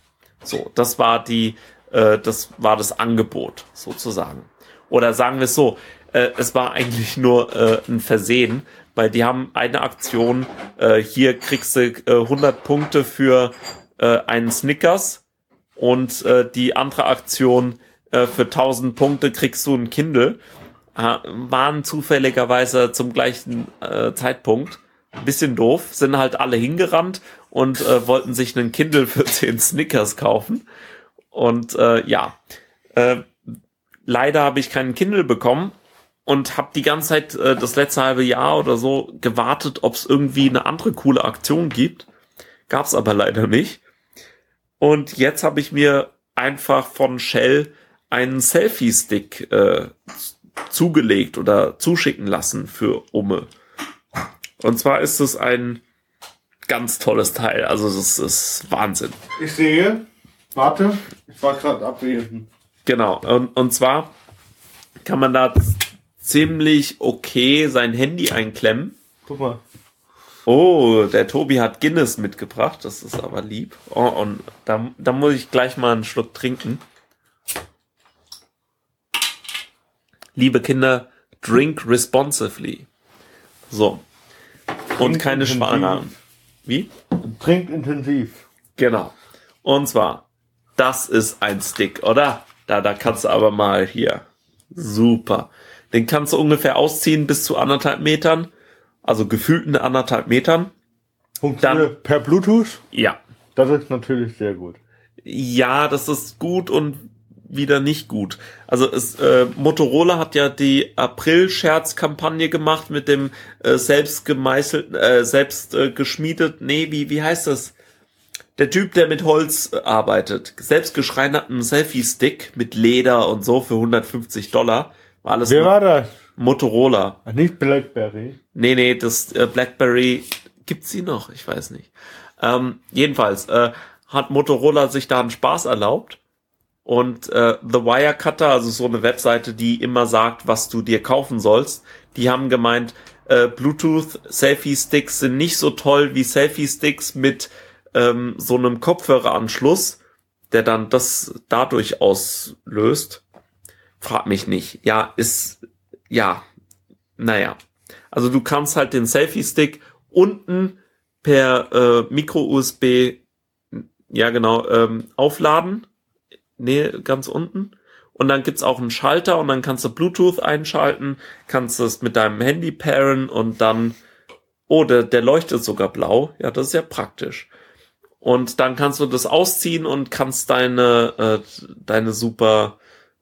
So, das war die, äh, das war das Angebot sozusagen. Oder sagen wir es so, äh, es war eigentlich nur äh, ein Versehen, weil die haben eine Aktion, äh, hier kriegst du äh, 100 Punkte für äh, einen Snickers und äh, die andere Aktion äh, für 1000 Punkte kriegst du ein Kindle. Äh, waren zufälligerweise zum gleichen äh, Zeitpunkt. Bisschen doof, sind halt alle hingerannt und äh, wollten sich einen Kindle für <laughs> 10 Snickers kaufen. Und äh, ja, äh, leider habe ich keinen Kindle bekommen und habe die ganze Zeit äh, das letzte halbe Jahr oder so gewartet, ob es irgendwie eine andere coole Aktion gibt. Gab es aber leider nicht. Und jetzt habe ich mir einfach von Shell einen Selfie-Stick äh, zugelegt oder zuschicken lassen für Umme. Und zwar ist es ein ganz tolles Teil. Also das ist Wahnsinn. Ich sehe. Warte, ich war gerade abwesend. Genau. Und, und zwar kann man da ziemlich okay sein Handy einklemmen. Guck mal. Oh, der Tobi hat Guinness mitgebracht. Das ist aber lieb. Oh, und da, da muss ich gleich mal einen Schluck trinken. Liebe Kinder, drink responsively. So. Und keine Schwangeren. Wie? Trinkt intensiv. Genau. Und zwar, das ist ein Stick, oder? Da, da kannst du aber mal hier. Super. Den kannst du ungefähr ausziehen bis zu anderthalb Metern. Also gefühlten anderthalb Metern. Funktioniert per Bluetooth? Ja. Das ist natürlich sehr gut. Ja, das ist gut und wieder nicht gut. Also es, äh, Motorola hat ja die April-Scherz-Kampagne gemacht mit dem äh, selbst gemeißelten, äh, selbst äh, geschmiedet, nee, wie, wie heißt das? Der Typ, der mit Holz äh, arbeitet, selbst geschreinerten Selfie-Stick mit Leder und so für 150 Dollar. War alles Wer war das? Motorola. Ach, nicht Blackberry. Nee, nee, das äh, Blackberry gibt's sie noch, ich weiß nicht. Ähm, jedenfalls äh, hat Motorola sich da einen Spaß erlaubt und äh, The Wirecutter, also so eine Webseite, die immer sagt, was du dir kaufen sollst, die haben gemeint, äh, Bluetooth Selfie Sticks sind nicht so toll wie Selfie Sticks mit ähm, so einem Kopfhöreranschluss, der dann das dadurch auslöst. Frag mich nicht. Ja, ist ja, naja. Also du kannst halt den Selfie Stick unten per äh, Micro USB ja genau ähm, aufladen nee, ganz unten. und dann gibt's auch einen Schalter und dann kannst du Bluetooth einschalten, kannst es mit deinem Handy pairen und dann, oh, der, der leuchtet sogar blau. Ja, das ist ja praktisch. Und dann kannst du das ausziehen und kannst deine, äh, deine super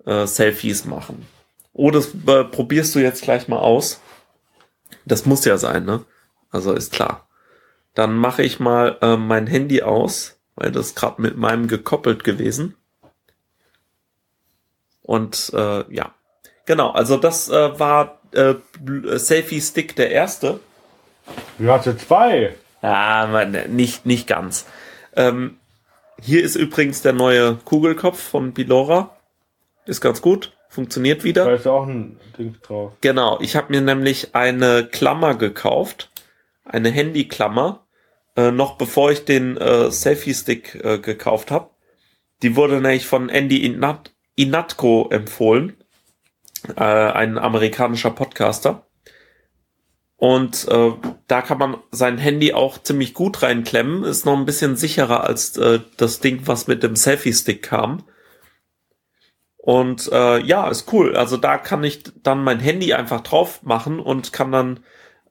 äh, Selfies machen. Oh, das äh, probierst du jetzt gleich mal aus. Das muss ja sein, ne? Also ist klar. Dann mache ich mal äh, mein Handy aus, weil das gerade mit meinem gekoppelt gewesen. Und äh, ja, genau. Also das äh, war äh, Selfie Stick der erste. Du hatte zwei. Ja, man, nicht nicht ganz. Ähm, hier ist übrigens der neue Kugelkopf von Bilora. Ist ganz gut. Funktioniert wieder. Da ist auch ein Ding drauf. Genau, ich habe mir nämlich eine Klammer gekauft, eine Handyklammer, äh, noch bevor ich den äh, Selfie-Stick äh, gekauft habe. Die wurde nämlich von Andy Inat Inatko empfohlen, äh, ein amerikanischer Podcaster. Und äh, da kann man sein Handy auch ziemlich gut reinklemmen. Ist noch ein bisschen sicherer als äh, das Ding, was mit dem Selfie-Stick kam. Und äh, ja, ist cool. Also da kann ich dann mein Handy einfach drauf machen und kann dann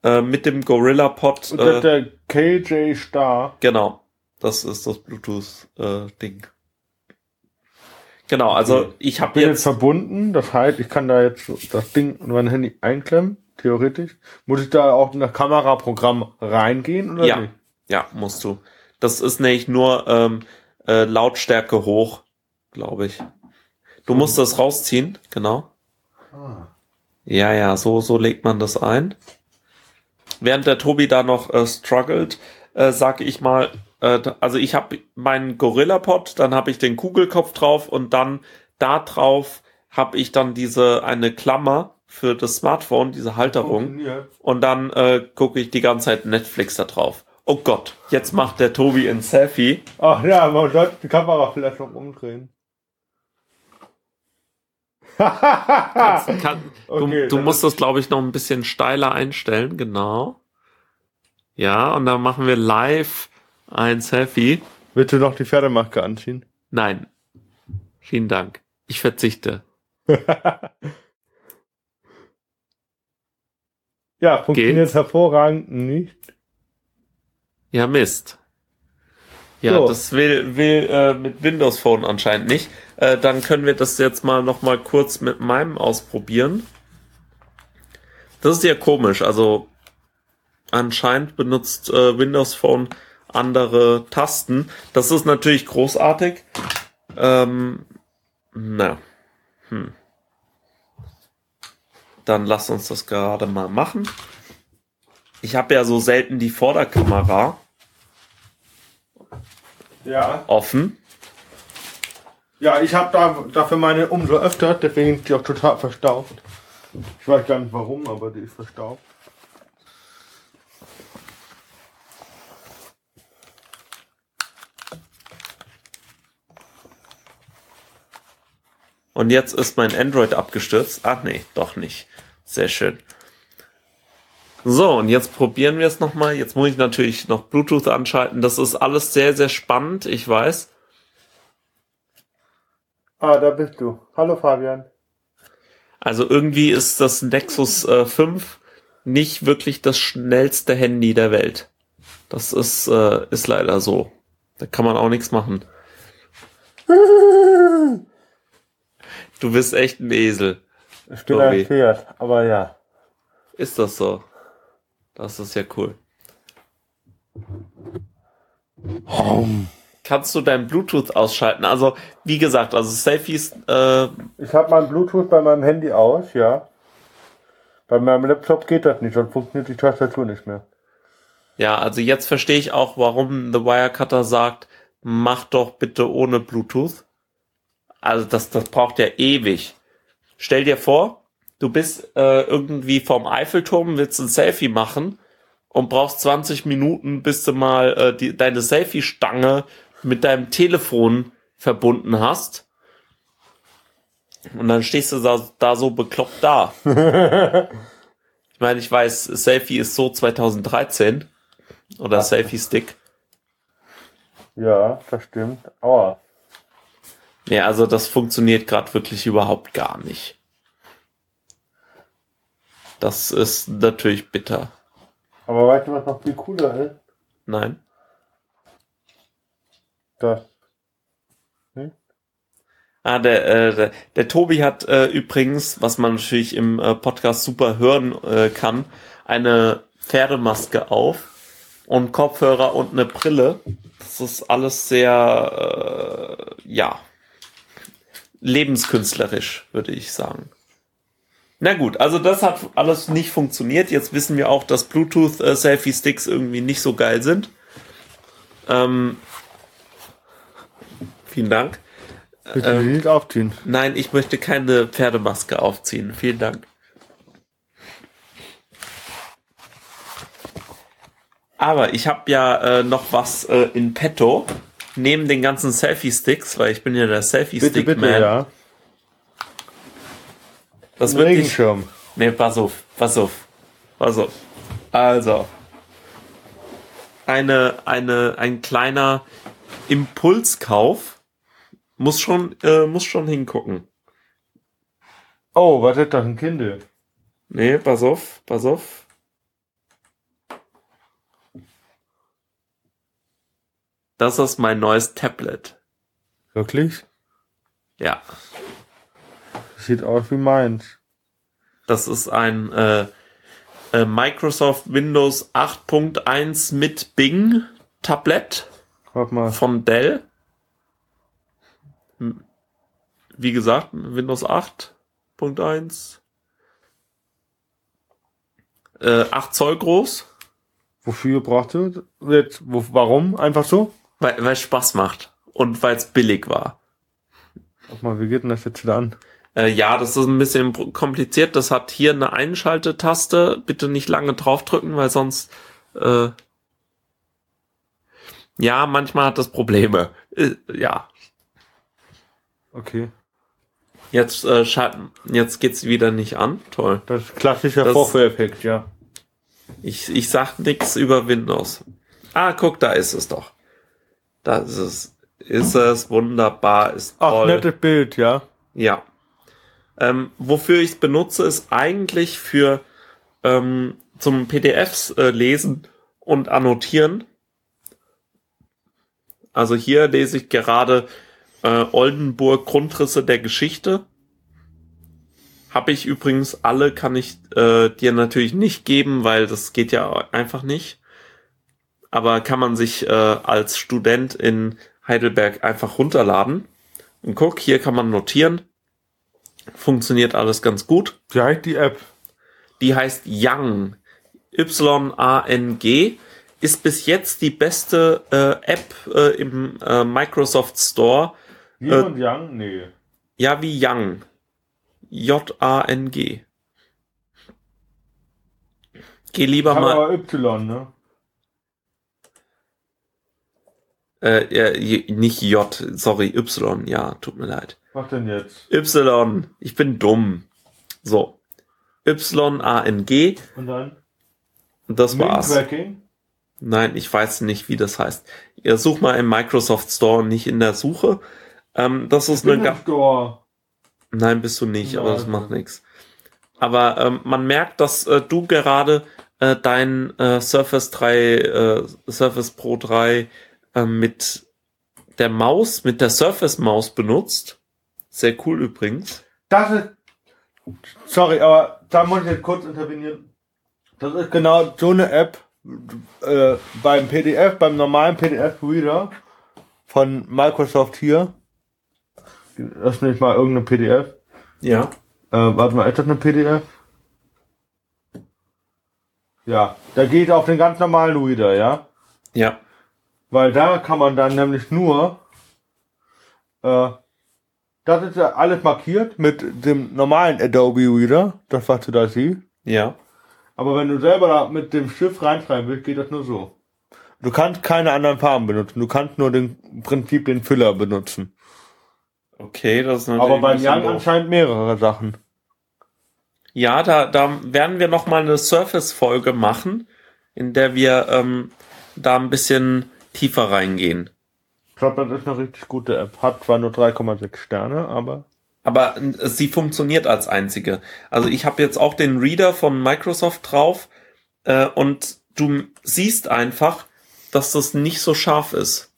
äh, mit dem Gorilla Pod. Äh, der KJ Star. Genau. Das ist das Bluetooth-Ding. Äh, genau, also okay. ich habe jetzt, jetzt verbunden. Das heißt, ich kann da jetzt das Ding in mein Handy einklemmen, theoretisch. Muss ich da auch in das Kameraprogramm reingehen oder ja. nicht? Ja, musst du. Das ist nämlich nur ähm, äh, Lautstärke hoch, glaube ich. Du musst das rausziehen, genau. Ah. Ja, ja, so, so legt man das ein. Während der Tobi da noch äh, struggelt, äh, sag ich mal, äh, also ich habe meinen Gorilla-Pod, dann habe ich den Kugelkopf drauf und dann da drauf habe ich dann diese eine Klammer für das Smartphone, diese Halterung. Und dann äh, gucke ich die ganze Zeit Netflix da drauf. Oh Gott, jetzt macht der Tobi ein Selfie. Ach ja, man sollte die Kamera vielleicht noch umdrehen kann, kann, okay, du, du musst das, glaube ich, noch ein bisschen steiler einstellen, genau. Ja, und dann machen wir live ein Selfie. Willst du noch die Pferdemaske anziehen? Nein. Vielen Dank. Ich verzichte. <laughs> ja, funktioniert Geht? hervorragend nicht. Ja, Mist. Ja, so. das will, will äh, mit Windows Phone anscheinend nicht. Äh, dann können wir das jetzt mal noch mal kurz mit meinem ausprobieren. Das ist ja komisch. Also anscheinend benutzt äh, Windows Phone andere Tasten. Das ist natürlich großartig. Ähm, na, hm. Dann lass uns das gerade mal machen. Ich habe ja so selten die Vorderkamera ja. offen. Ja, ich habe da, dafür meine umso öfter, deswegen ist die auch total verstaubt. Ich weiß gar nicht warum, aber die ist verstaubt. Und jetzt ist mein Android abgestürzt. Ach nee, doch nicht. Sehr schön. So, und jetzt probieren wir es nochmal. Jetzt muss ich natürlich noch Bluetooth anschalten. Das ist alles sehr, sehr spannend, ich weiß. Ah, da bist du. Hallo Fabian. Also irgendwie ist das Nexus äh, 5 nicht wirklich das schnellste Handy der Welt. Das ist, äh, ist leider so. Da kann man auch nichts machen. <laughs> Du bist echt ein Esel. Ich bin ein Pferd, aber ja. Ist das so? Das ist ja cool. Home. Kannst du dein Bluetooth ausschalten? Also, wie gesagt, also Selfies. Äh ich habe mein Bluetooth bei meinem Handy aus, ja. Bei meinem Laptop geht das nicht, dann funktioniert die Tastatur nicht mehr. Ja, also jetzt verstehe ich auch, warum The Wirecutter sagt, mach doch bitte ohne Bluetooth. Also das, das braucht ja ewig. Stell dir vor, du bist äh, irgendwie vom Eiffelturm, willst ein Selfie machen und brauchst 20 Minuten, bis du mal äh, die, deine Selfie-Stange mit deinem Telefon verbunden hast. Und dann stehst du da, da so bekloppt da. <laughs> ich meine, ich weiß, Selfie ist so 2013 oder. Selfie-Stick. Ja, das stimmt. Aua. Nee, also das funktioniert gerade wirklich überhaupt gar nicht. Das ist natürlich bitter. Aber weißt du, was noch viel cooler ist? Nein. Das. Ah, der, äh, der, der Tobi hat äh, übrigens, was man natürlich im äh, Podcast super hören äh, kann, eine Pferdemaske auf und Kopfhörer und eine Brille. Das ist alles sehr, äh, ja, lebenskünstlerisch, würde ich sagen. Na gut, also das hat alles nicht funktioniert. Jetzt wissen wir auch, dass Bluetooth-Selfie-Sticks irgendwie nicht so geil sind. Ähm, vielen Dank. Bitte ähm, nicht aufziehen. Nein, ich möchte keine Pferdemaske aufziehen. Vielen Dank. Aber ich habe ja äh, noch was äh, in petto. Neben den ganzen Selfie-Sticks, weil ich bin ja der Selfie-Stick-Man. Ja. Das wird Regenschirm. Nicht, nee, pass auf, pass auf, pass auf. Also. Eine, eine, ein kleiner Impulskauf muss schon, äh, muss schon hingucken. Oh, was ist das, ein Kindle? Nee, pass auf, pass auf. Das ist mein neues Tablet. Wirklich? Ja. Sieht aus wie meins. Das ist ein äh, äh, Microsoft Windows 8.1 mit Bing Tablet von Dell wie gesagt, Windows 8.1. Äh, 8 Zoll groß. Wofür braucht ihr jetzt? Warum? Einfach so? Weil, es Spaß macht. Und weil es billig war. Guck mal, wie geht denn das jetzt wieder an? Äh, ja, das ist ein bisschen kompliziert. Das hat hier eine Einschaltetaste. Bitte nicht lange draufdrücken, weil sonst äh, ja, manchmal hat das Probleme. Äh, ja, Okay. Jetzt, äh, jetzt geht's wieder nicht an. Toll. Das ist klassischer Vorführeffekt, ja. Ich, ich sag nix über Windows. Ah, guck, da ist es doch. Da ist es. Ist es wunderbar, ist toll. Ach, nettes Bild, ja. Ja. Ähm, wofür ich es benutze, ist eigentlich für ähm, zum PDFs äh, lesen und annotieren. Also hier lese ich gerade äh, Oldenburg Grundrisse der Geschichte. Habe ich übrigens alle, kann ich äh, dir natürlich nicht geben, weil das geht ja einfach nicht. Aber kann man sich äh, als Student in Heidelberg einfach runterladen. Und guck, hier kann man notieren. Funktioniert alles ganz gut. Wie heißt die App? Die heißt Yang. Y-A-N-G ist bis jetzt die beste äh, App äh, im äh, Microsoft Store Yin äh, und Yang? Nee. Ja, wie Yang. J-A-N-G. Geh lieber Kann mal. Aber Y, ne? Äh, nicht J, sorry, Y, ja, tut mir leid. Was denn jetzt? Y, ich bin dumm. So. Y-A-N-G. Und dann? Und das war's. Nein, ich weiß nicht, wie das heißt. Ihr sucht mal im Microsoft Store, nicht in der Suche. Ähm, das ist eine Store. Nein, bist du nicht, Nein. aber das macht nichts. Aber ähm, man merkt, dass äh, du gerade äh, dein äh, Surface 3, äh, Surface Pro 3 äh, mit der Maus, mit der Surface Maus benutzt. Sehr cool übrigens. Das ist, sorry, aber da muss ich jetzt kurz intervenieren. Das ist genau so eine App äh, beim PDF, beim normalen PDF-Reader von Microsoft hier öffne ich mal irgendeine PDF. Ja. Äh, warte mal, ist das eine PDF? Ja, da geht auf den ganz normalen Reader, ja? Ja. Weil da kann man dann nämlich nur, äh, das ist ja alles markiert mit dem normalen Adobe Reader, das was du da siehst. Ja. Aber wenn du selber da mit dem Stift reinschreiben willst, geht das nur so. Du kannst keine anderen Farben benutzen, du kannst nur den im Prinzip den Füller benutzen. Okay, das ist natürlich. Aber bei Young anscheinend mehrere Sachen. Ja, da, da werden wir noch mal eine Surface-Folge machen, in der wir ähm, da ein bisschen tiefer reingehen. glaube, das ist eine richtig gute App. Hat zwar nur 3,6 Sterne, aber. Aber äh, sie funktioniert als einzige. Also ich habe jetzt auch den Reader von Microsoft drauf äh, und du siehst einfach, dass das nicht so scharf ist.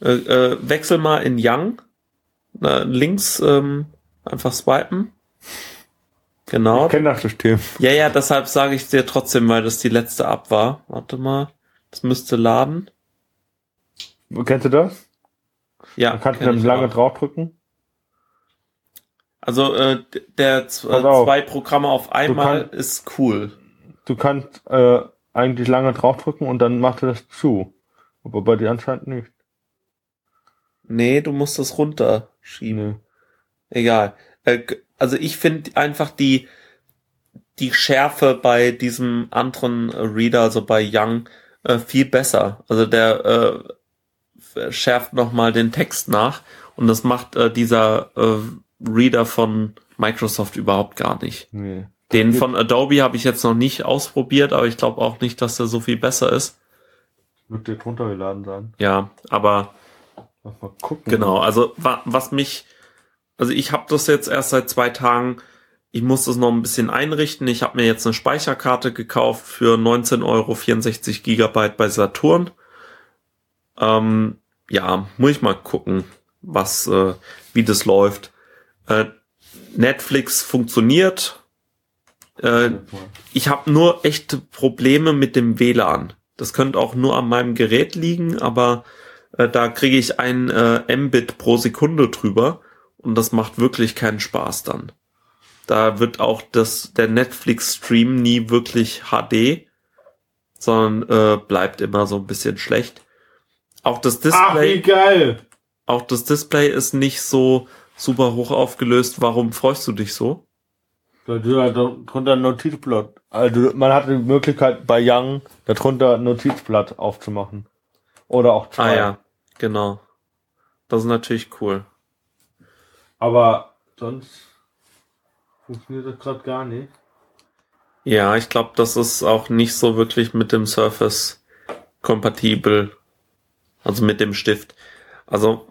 Äh, äh, wechsel mal in Young. Links ähm, einfach swipen. Genau. Ich kenne das System. Ja, ja, deshalb sage ich dir trotzdem, weil das die letzte ab war. Warte mal. Das müsste laden. Kennst du das? Ja. Man kann kenn dann lange draufdrücken. Also äh, der äh, zwei Programme auf einmal kann- ist cool. Du kannst äh, eigentlich lange draufdrücken und dann macht er das zu. Aber bei dir anscheinend nicht. Nee, du musst das runterschieben. Nee. Egal. Äh, also ich finde einfach die die Schärfe bei diesem anderen Reader, also bei Young, äh, viel besser. Also der äh, schärft nochmal den Text nach und das macht äh, dieser äh, Reader von Microsoft überhaupt gar nicht. Nee. Den von Adobe habe ich jetzt noch nicht ausprobiert, aber ich glaube auch nicht, dass der so viel besser ist. Wird dir runtergeladen sein. Ja, aber mal gucken. Genau, also wa was mich, also ich habe das jetzt erst seit zwei Tagen. Ich muss das noch ein bisschen einrichten. Ich habe mir jetzt eine Speicherkarte gekauft für 19 Euro 64 Gigabyte bei Saturn. Ähm, ja, muss ich mal gucken, was, äh, wie das läuft. Äh, Netflix funktioniert. Äh, ich habe nur echte Probleme mit dem WLAN. Das könnte auch nur an meinem Gerät liegen, aber äh, da kriege ich ein äh, Mbit pro Sekunde drüber und das macht wirklich keinen Spaß dann. Da wird auch das der Netflix Stream nie wirklich HD, sondern äh, bleibt immer so ein bisschen schlecht. Auch das Ach, Display, geil! auch das Display ist nicht so super hoch aufgelöst. Warum freust du dich so? Da da- da- drunter ein Notizblatt. Also man hat die Möglichkeit bei Young darunter ein Notizblatt aufzumachen. Oder auch zwei. Ah ja, genau. Das ist natürlich cool. Aber sonst funktioniert das gerade gar nicht. Ja, ich glaube, das ist auch nicht so wirklich mit dem Surface kompatibel. Also mit dem Stift. Also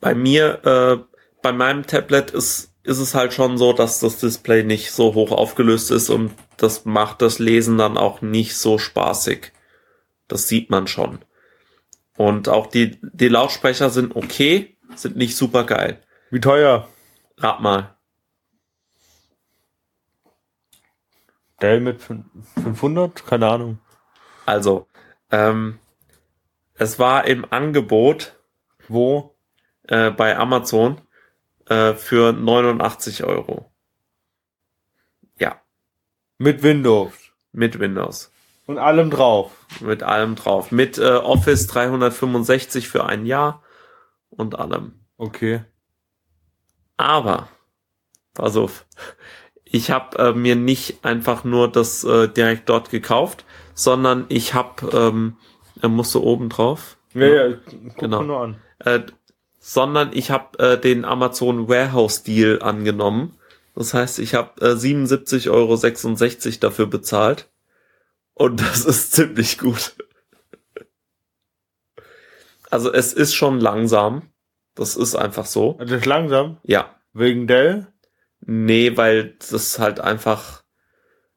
bei mir, äh, bei meinem Tablet ist, ist es halt schon so, dass das Display nicht so hoch aufgelöst ist und das macht das Lesen dann auch nicht so spaßig. Das sieht man schon. Und auch die, die Lautsprecher sind okay, sind nicht super geil. Wie teuer? Rat mal. Dell mit fün- 500? Keine Ahnung. Also, ähm, es war im Angebot Wo? äh, bei Amazon äh, für 89 Euro. Ja, Mit Windows. mit Windows. Und allem drauf. Mit allem drauf. Mit äh, Office 365 für ein Jahr und allem. Okay. Aber, pass auf, ich habe äh, mir nicht einfach nur das äh, direkt dort gekauft, sondern ich habe, ähm, er musste oben drauf, Ja, ja, guck Genau. mal nur an. äh, sondern ich habe äh, den Amazon Warehouse Deal angenommen. Das heißt, ich habe äh, 77,66 Euro dafür bezahlt. Und <laughs> das ist ziemlich gut. Also es ist schon langsam. Das ist einfach so. Das ist langsam. Ja. Wegen Dell. Nee, weil das halt einfach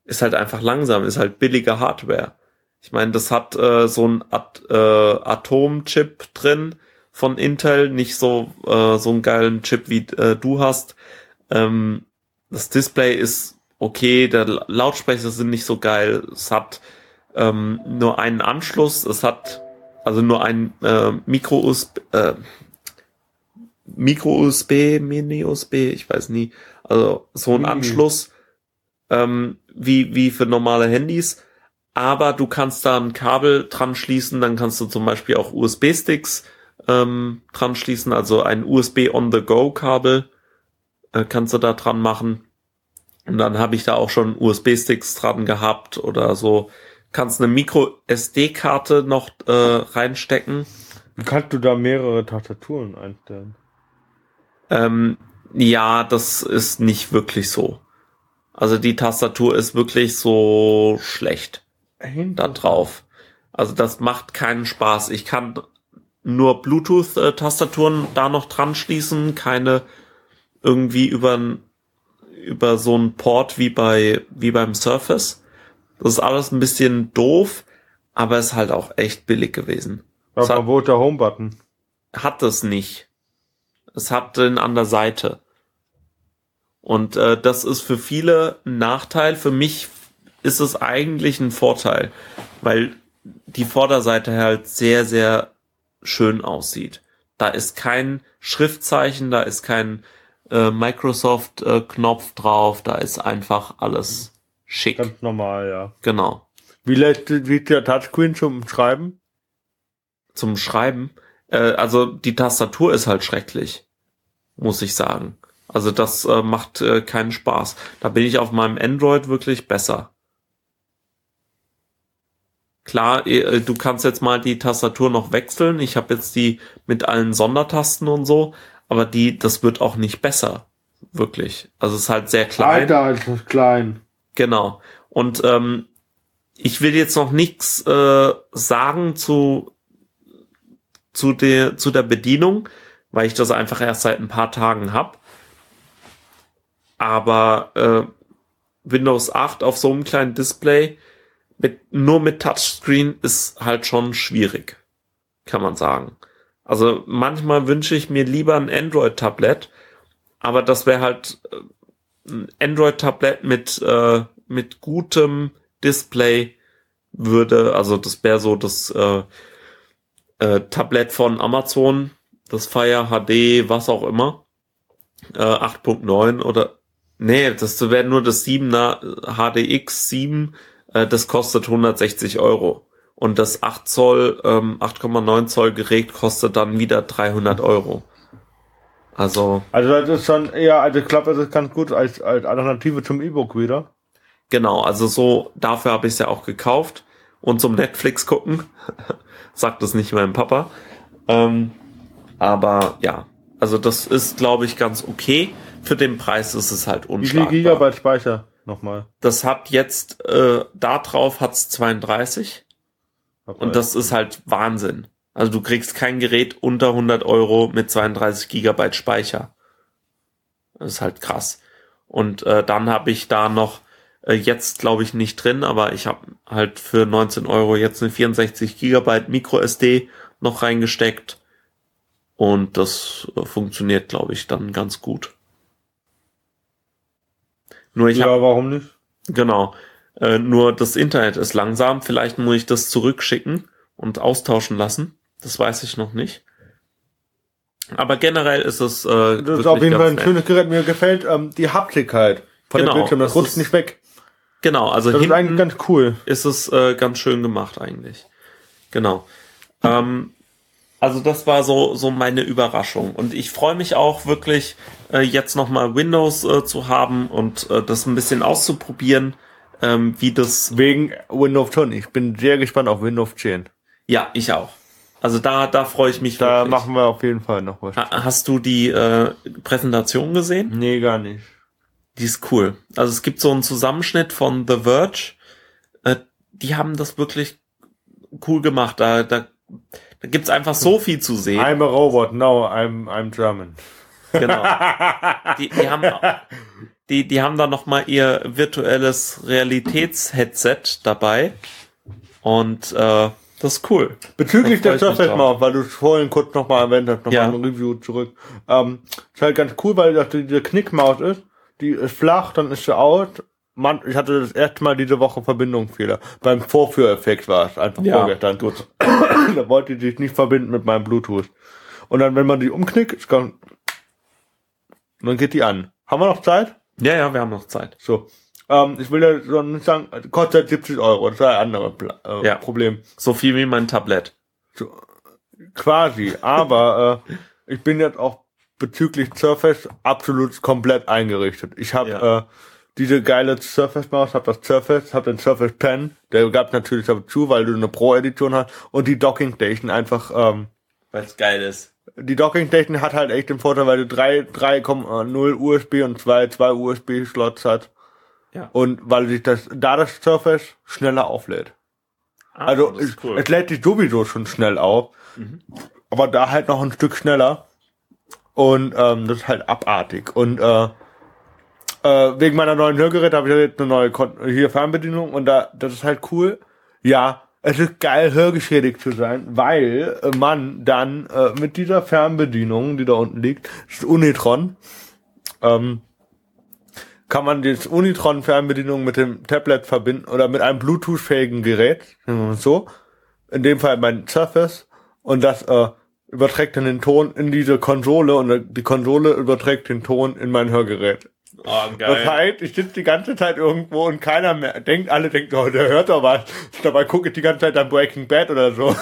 ist halt einfach langsam, ist halt billige Hardware. Ich meine, das hat äh, so ein At äh, Atomchip drin von Intel, nicht so äh, so einen geilen Chip wie äh, du hast. Ähm, das Display ist okay, der La- Lautsprecher sind nicht so geil. Es hat ähm, nur einen Anschluss, es hat also nur ein äh, Micro USB, äh, Micro USB, Mini USB, ich weiß nie. Also so ein. Anschluss ähm, wie wie für normale Handys. Aber du kannst da ein Kabel dran schließen, dann kannst du zum Beispiel auch USB-Sticks ähm, dran schließen, also ein USB on the go Kabel äh, kannst du da dran machen. Und dann habe ich da auch schon USB-Sticks dran gehabt oder so. Kannst eine Micro SD-Karte noch äh, reinstecken. Kannst du da mehrere Tastaturen einstellen? Ähm, ja, das ist nicht wirklich so. Also die Tastatur ist wirklich so schlecht da drauf. Also das macht keinen Spaß. Ich kann nur Bluetooth-Tastaturen da noch dran schließen, keine irgendwie über, über so einen Port wie bei, wie beim Surface. Das ist alles ein bisschen doof, aber ist halt auch echt billig gewesen. Aber hat, wo der Home-Button? Hat das nicht. Es hat den an der Seite. Und äh, das ist für viele ein Nachteil. Für mich ist es eigentlich ein Vorteil, weil die Vorderseite halt sehr, sehr schön aussieht. Da ist kein Schriftzeichen, da ist kein äh, Microsoft-Knopf äh, drauf, da ist einfach alles schick. Ganz normal, ja. Genau. Wie lädt wie der Touchscreen zum Schreiben? Zum Schreiben? Äh, also die Tastatur ist halt schrecklich, muss ich sagen. Also das äh, macht äh, keinen Spaß. Da bin ich auf meinem Android wirklich besser. Klar, äh, du kannst jetzt mal die Tastatur noch wechseln. Ich habe jetzt die mit allen Sondertasten und so, aber die, das wird auch nicht besser. Wirklich. Also es ist halt sehr klein. Alter, ist das klein. Genau. Und ähm, ich will jetzt noch nichts äh, sagen zu zu der zu der Bedienung, weil ich das einfach erst seit ein paar Tagen hab. Aber äh, Windows 8 auf so einem kleinen Display mit, nur mit Touchscreen ist halt schon schwierig, kann man sagen. Also manchmal wünsche ich mir lieber ein Android-Tablet, aber das wäre halt äh, ein Android-Tablet mit, äh, mit gutem Display würde, also das wäre so das äh, äh, Tablet von Amazon, das Fire HD, was auch immer, äh, 8.9 oder nee, das wäre nur das 7er HDX 7 äh, das kostet 160 Euro. Und das 8 Zoll, ähm, 8,9 Zoll Gerät kostet dann wieder 300 Euro. Also. Also das ist schon eher, also ich glaube, das ist ganz gut als, als Alternative zum E-Book wieder. Genau, also so, dafür habe ich es ja auch gekauft. Und zum Netflix gucken. <laughs> Sagt das nicht mein Papa. Ähm, aber ja, also das ist, glaube ich, ganz okay. Für den Preis ist es halt unschlagbar. Wie viel Gigabyte Speicher? Nochmal? Das hat jetzt, äh, da drauf hat's 32. Okay. Und das ist halt Wahnsinn. Also du kriegst kein Gerät unter 100 Euro mit 32 Gigabyte Speicher. Das ist halt krass. Und äh, dann habe ich da noch, äh, jetzt glaube ich nicht drin, aber ich habe halt für 19 Euro jetzt eine 64 Gigabyte Micro SD noch reingesteckt. Und das äh, funktioniert, glaube ich, dann ganz gut. Nur ich ja, hab, warum nicht? Genau. Äh, nur das Internet ist langsam. Vielleicht muss ich das zurückschicken und austauschen lassen. Das weiß ich noch nicht. Aber generell ist es. Äh, das ist auf jeden Fall ein nett. schönes Gerät. Mir gefällt ähm, die Haptik halt von genau, dem Bildschirm. Das rutscht nicht weg. Genau, also das ist eigentlich ganz cool. Ist es äh, ganz schön gemacht eigentlich. Genau. Ähm, also das war so, so meine Überraschung. Und ich freue mich auch wirklich, äh, jetzt nochmal Windows äh, zu haben und äh, das ein bisschen auszuprobieren, ähm, wie das. Wegen Windows 10. Ich bin sehr gespannt auf Windows 10. Ja, ich auch. Also da, da freue ich mich Da wirklich. machen wir auf jeden Fall noch was. hast du die äh, Präsentation gesehen? Nee, gar nicht. Die ist cool. Also es gibt so einen Zusammenschnitt von The Verge. Äh, die haben das wirklich cool gemacht. Da, da da gibt's einfach so viel zu sehen. I'm a robot, no, I'm, I'm German. Genau. <laughs> Die, die haben, die, die haben da noch mal ihr virtuelles Realitätsheadset dabei. Und äh, das ist cool. Bezüglich der Surface Mount, weil du es vorhin kurz noch mal erwähnt hast, noch ja. ein Review zurück. Ähm, ist halt ganz cool, weil das diese Knickmaus ist. Die ist flach, dann ist sie out Mann, ich hatte das erste Mal diese Woche Verbindungsfehler. Beim Vorführeffekt war es einfach ja, vorgestern. Gut. <coughs> da wollte ich sich nicht verbinden mit meinem Bluetooth. Und dann, wenn man die umknickt, kann, dann geht die an. Haben wir noch Zeit? Ja, ja, wir haben noch Zeit. So. Ähm, ich will ja so nicht sagen, kostet 70 Euro. Das ist ein anderes äh, ja. Problem. So viel wie mein Tablet. So, quasi. Aber äh, ich bin jetzt auch bezüglich Surface absolut komplett eingerichtet. Ich habe ja. äh, diese geile Surface Maus, hab das Surface, hab den Surface Pen, der gab natürlich dazu, weil du eine Pro-Edition hast und die Docking Station einfach, ähm, weil es geil ist. Die Docking Station hat halt echt den Vorteil, weil du 3,0 USB und zwei, zwei USB Slots hat. Ja. Und weil sich das, da das Surface schneller auflädt. Ah, also, es, cool. es lädt sich sowieso schon schnell auf. Mhm. aber da halt noch ein Stück schneller. Und ähm, das ist halt abartig. Und äh, äh, wegen meiner neuen Hörgeräte habe ich jetzt eine neue Kon hier Fernbedienung und da das ist halt cool. Ja, es ist geil, hörgeschädigt zu sein, weil äh, man dann äh, mit dieser Fernbedienung, die da unten liegt, das ist Unitron, ähm, kann man das Unitron-Fernbedienung mit dem Tablet verbinden oder mit einem Bluetooth-fähigen Gerät, so, in dem Fall mein Surface, und das äh, überträgt dann den Ton in diese Konsole und die Konsole überträgt den Ton in mein Hörgerät. Oh, geil. Das heißt, ich sitze die ganze Zeit irgendwo und keiner mehr denkt, alle denken, oh, der hört doch was. Dabei gucke ich die ganze Zeit an Breaking Bad oder so <laughs>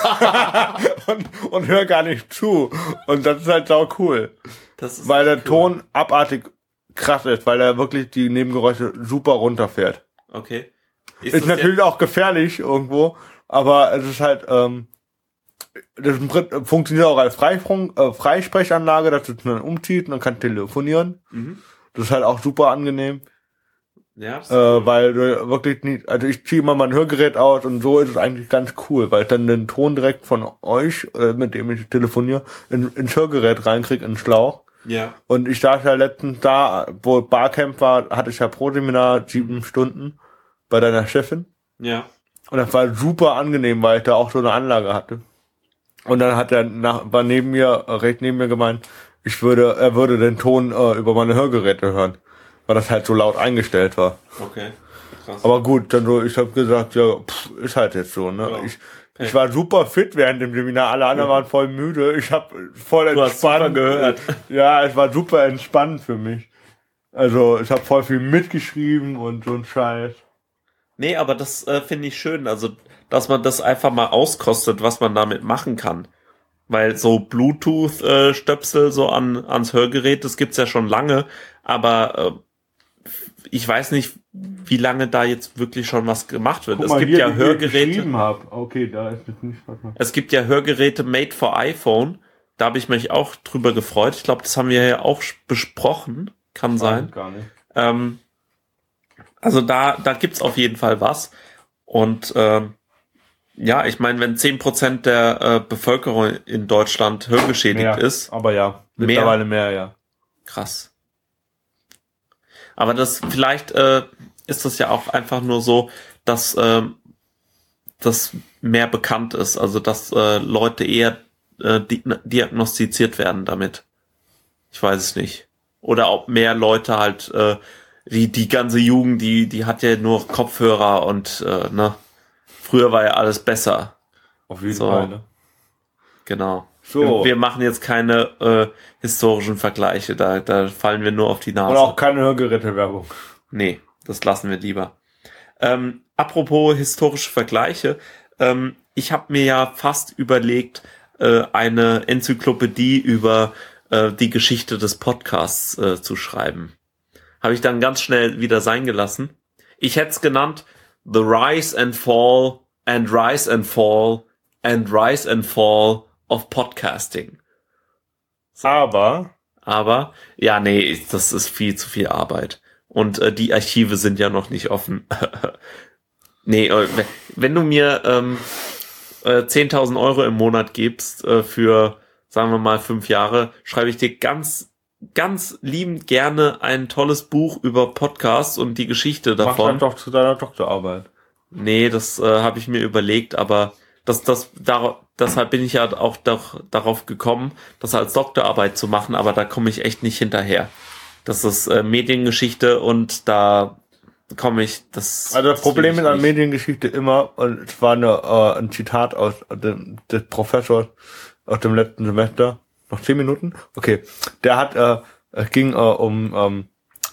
und, und höre gar nicht zu. Und das ist halt sau cool. Das ist weil der cool. Ton abartig krass ist, weil er wirklich die Nebengeräusche super runterfährt. Okay. Ist, ist natürlich auch gefährlich irgendwo, aber es ist halt, ähm, das funktioniert auch als Freifunk, äh, Freisprechanlage, dass du dann umzieht und dann kann telefonieren. Mhm. Das ist halt auch super angenehm. Ja. Äh, weil du wirklich nicht, also ich ziehe immer mein Hörgerät aus und so ist es eigentlich ganz cool, weil ich dann den Ton direkt von euch, äh, mit dem ich telefoniere, in, ins Hörgerät reinkrieg, in den Schlauch. Ja. Und ich saß ja letztens da, wo Barcamp war, hatte ich ja pro Seminar sieben Stunden bei deiner Chefin. Ja. Und das war super angenehm, weil ich da auch so eine Anlage hatte. Und dann hat er nach, war neben mir, äh, recht neben mir gemeint, ich würde, er würde den Ton äh, über meine Hörgeräte hören, weil das halt so laut eingestellt war. Okay. Krass. Aber gut, dann so, ich habe gesagt, ja, pff, ist halt jetzt so, ne? Ja. Ich, ich war super fit während dem Seminar, alle anderen waren voll müde. Ich habe voll entspannt gehört. Ja, es war super entspannt für mich. Also ich habe voll viel mitgeschrieben und so ein Scheiß. Nee, aber das äh, finde ich schön. Also dass man das einfach mal auskostet, was man damit machen kann. Weil so Bluetooth-Stöpsel so an, ans Hörgerät, das gibt's ja schon lange, aber äh, ich weiß nicht, wie lange da jetzt wirklich schon was gemacht wird. Guck es mal, gibt hier, ja Hörgeräte. Okay, da ist jetzt nicht Es gibt ja Hörgeräte made for iPhone. Da habe ich mich auch drüber gefreut. Ich glaube, das haben wir ja auch besprochen. Kann Nein, sein. Gar nicht. Ähm, also da, da gibt's auf jeden Fall was. Und ähm, ja, ich meine, wenn zehn Prozent der äh, Bevölkerung in Deutschland hörgeschädigt mehr, ist. Aber ja, mittlerweile mehr, mehr ja. Krass. Aber das vielleicht äh, ist das ja auch einfach nur so, dass äh, das mehr bekannt ist, also dass äh, Leute eher äh, di diagnostiziert werden damit. Ich weiß es nicht. Oder ob mehr Leute halt, äh, die, die ganze Jugend, die, die hat ja nur Kopfhörer und äh, ne Früher war ja alles besser. Auf jeden so. Fall, ne? Genau. So. Wir machen jetzt keine äh, historischen Vergleiche, da, da fallen wir nur auf die Nase. Und auch keine Hörgeräte-Werbung. Nee, das lassen wir lieber. Ähm, apropos historische Vergleiche, ähm, ich habe mir ja fast überlegt, äh, eine Enzyklopädie über äh, die Geschichte des Podcasts äh, zu schreiben. Habe ich dann ganz schnell wieder sein gelassen. Ich hätte es genannt The Rise and Fall and Rise and Fall and Rise and Fall of Podcasting. Aber. Aber, ja, nee, das ist viel zu viel Arbeit. Und äh, die Archive sind ja noch nicht offen. <laughs> nee, äh, wenn du mir ähm, äh, 10.000 Euro im Monat gibst äh, für, sagen wir mal, fünf Jahre, schreibe ich dir ganz ganz liebend gerne ein tolles Buch über Podcasts und die Geschichte davon. Mach doch zu deiner Doktorarbeit. Nee, das äh, habe ich mir überlegt, aber das, das, dar, deshalb bin ich ja auch doch darauf gekommen, das als Doktorarbeit zu machen, aber da komme ich echt nicht hinterher. Das ist äh, Mediengeschichte und da komme ich, das. Also das, das Problem ist an Mediengeschichte immer, und es war eine, äh, ein Zitat aus dem, des Professors aus dem letzten Semester, noch zehn Minuten? Okay. Der hat, äh, es ging äh, um ähm,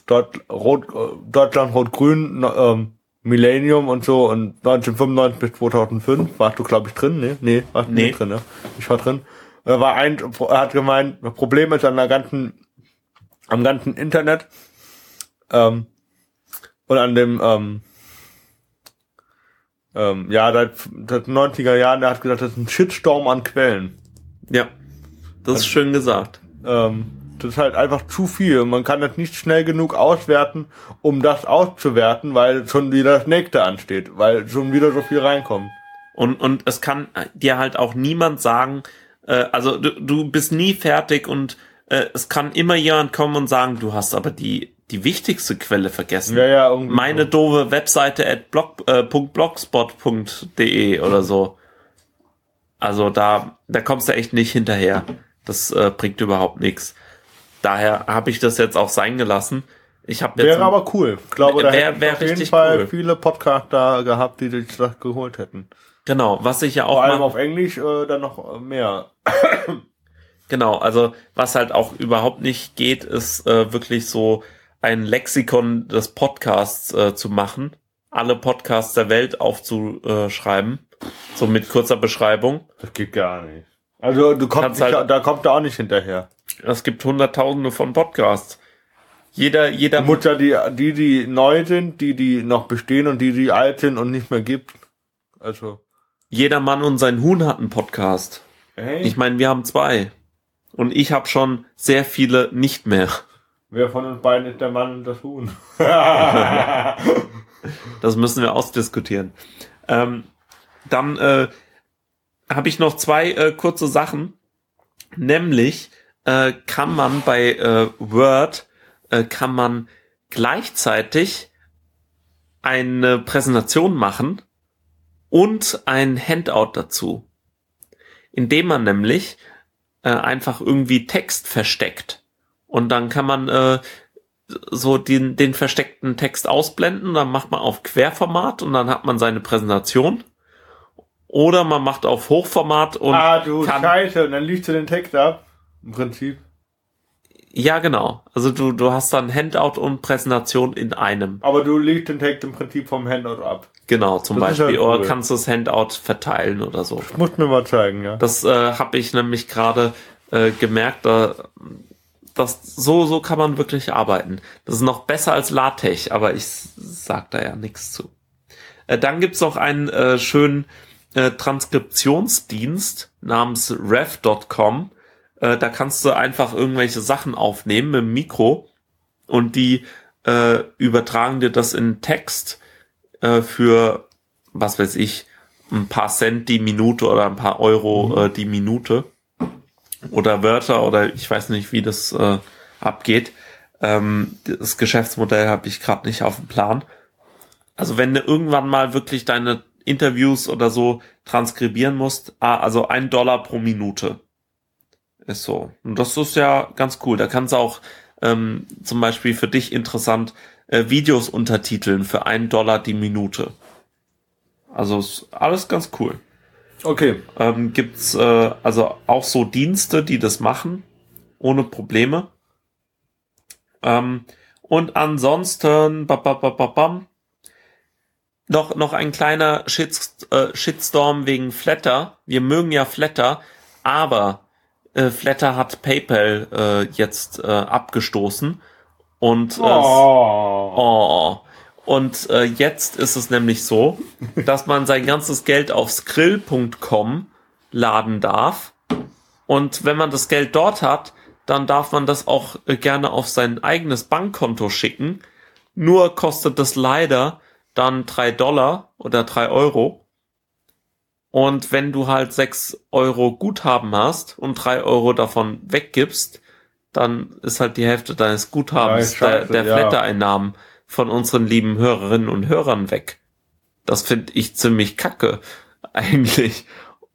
Dort, Rot, äh, Deutschland Rot-Grün, ähm, Millennium und so und 1995 bis 2005 warst du glaube ich drin, ne? Nee, warst du nee. nicht drin, ne? Ich war drin. Er war ein, er hat gemeint, das Problem ist an der ganzen, am ganzen Internet ähm, und an dem ähm, ähm, ja, seit, seit 90er Jahren, der hat gesagt, das ist ein Shitstorm an Quellen. Ja. Das ist schön gesagt. Ähm, das ist halt einfach zu viel. Man kann das nicht schnell genug auswerten, um das auszuwerten, weil schon wieder das nächste ansteht, weil schon wieder so viel reinkommt. Und, und es kann dir halt auch niemand sagen, Äh, also du, du bist nie fertig und äh, es kann immer jemand kommen und sagen, du hast aber die die wichtigste Quelle vergessen. Ja, ja, irgendwie Meine so. doofe Webseite at blog, äh, .blogspot.de oder so. Also da, da kommst du echt nicht hinterher. Das äh, bringt überhaupt nichts. Daher habe ich das jetzt auch sein gelassen. Ich habe jetzt Wäre aber cool. Ich glaube, da Wär- wär auf jeden Fall cool. viele Podcaster gehabt, die sich das geholt hätten. genau, was ich ja auch Vor allem auf Englisch äh, dann noch äh, mehr. <coughs> Genau, also was halt auch überhaupt nicht geht, ist äh, wirklich so ein Lexikon des Podcasts äh, zu machen, alle Podcasts der Welt aufzuschreiben, so mit kurzer Beschreibung. Das geht gar nicht. Also du kommst Kannst nicht, halt- da kommt er auch nicht hinterher. Es gibt hunderttausende von Podcasts. Jeder, jeder, ja die, die, die neu sind, die, die noch bestehen und die, die alt sind und nicht mehr gibt. Also. jeder Mann und sein Huhn hat einen Podcast. Hey, Ich meine, wir haben zwei. Und ich habe schon sehr viele nicht mehr. wer von uns beiden ist der Mann und das Huhn? <laughs> <laughs> Das müssen wir ausdiskutieren. Ähm, dann äh, habe ich noch zwei äh, kurze Sachen. Nämlich äh, kann man bei äh, Word äh, kann man gleichzeitig eine Präsentation machen und ein Handout dazu, indem man nämlich äh, einfach irgendwie Text versteckt und dann kann man äh, so den, den versteckten Text ausblenden, dann macht man auf Querformat und dann hat man seine Präsentation. Oder man macht auf Hochformat und ah, du kann, Scheiße, und dann liest du den Text ab. Im Prinzip. ja genau. Also du, du hast dann Handout und Präsentation in einem. Aber du liest den Text im Prinzip vom Handout ab. Genau, zum Das Beispiel. ja cool. Oder kannst du das Handout verteilen oder so. Musst mir mal zeigen, ja. Das äh, habe ich nämlich gerade äh, gemerkt, da, das, so, so kann man wirklich arbeiten. Das ist noch besser als LaTeX, aber ich sag da ja nichts zu. Äh, dann gibt's noch einen äh, schönen äh, Transkriptionsdienst namens rev.com. Äh, da kannst du einfach irgendwelche Sachen aufnehmen mit dem Mikro und die äh, übertragen dir das in Text äh, für, was weiß ich, ein paar Cent die Minute oder ein paar Euro äh, die Minute oder Wörter oder ich weiß nicht, wie das äh, abgeht. Ähm, das Geschäftsmodell habe ich gerade nicht auf dem Plan. Also wenn du irgendwann mal wirklich deine Interviews oder so transkribieren musst, ah, also ein Dollar pro Minute ist so. Und das ist ja ganz cool. Da kannst du auch ähm, zum Beispiel für dich interessant äh, Videos untertiteln für einen Dollar die Minute. Also ist alles ganz cool Okay. ähm, gibt's äh, also auch so Dienste, die das machen, ohne Probleme. Ähm, und ansonsten, ba, ba, ba, ba, bam, noch, noch ein kleiner Shit, äh, Shitstorm wegen Flatter. Wir mögen ja Flatter, aber äh, Flatter hat PayPal äh, jetzt äh, abgestoßen und äh, Oh. Oh. Und äh, jetzt ist es nämlich so, <laughs> dass man sein ganzes Geld auf skrill.com laden darf. Und wenn man das Geld dort hat, dann darf man das auch äh, gerne auf sein eigenes Bankkonto schicken. Nur kostet das leider dann drei Dollar oder drei Euro. Und wenn du halt sechs Euro Guthaben hast und drei Euro davon weggibst, dann ist halt die Hälfte deines Guthabens Ja, der, der ja. Flatter-Einnahmen von unseren lieben Hörerinnen und Hörern weg. Das finde ich ziemlich kacke <laughs> eigentlich.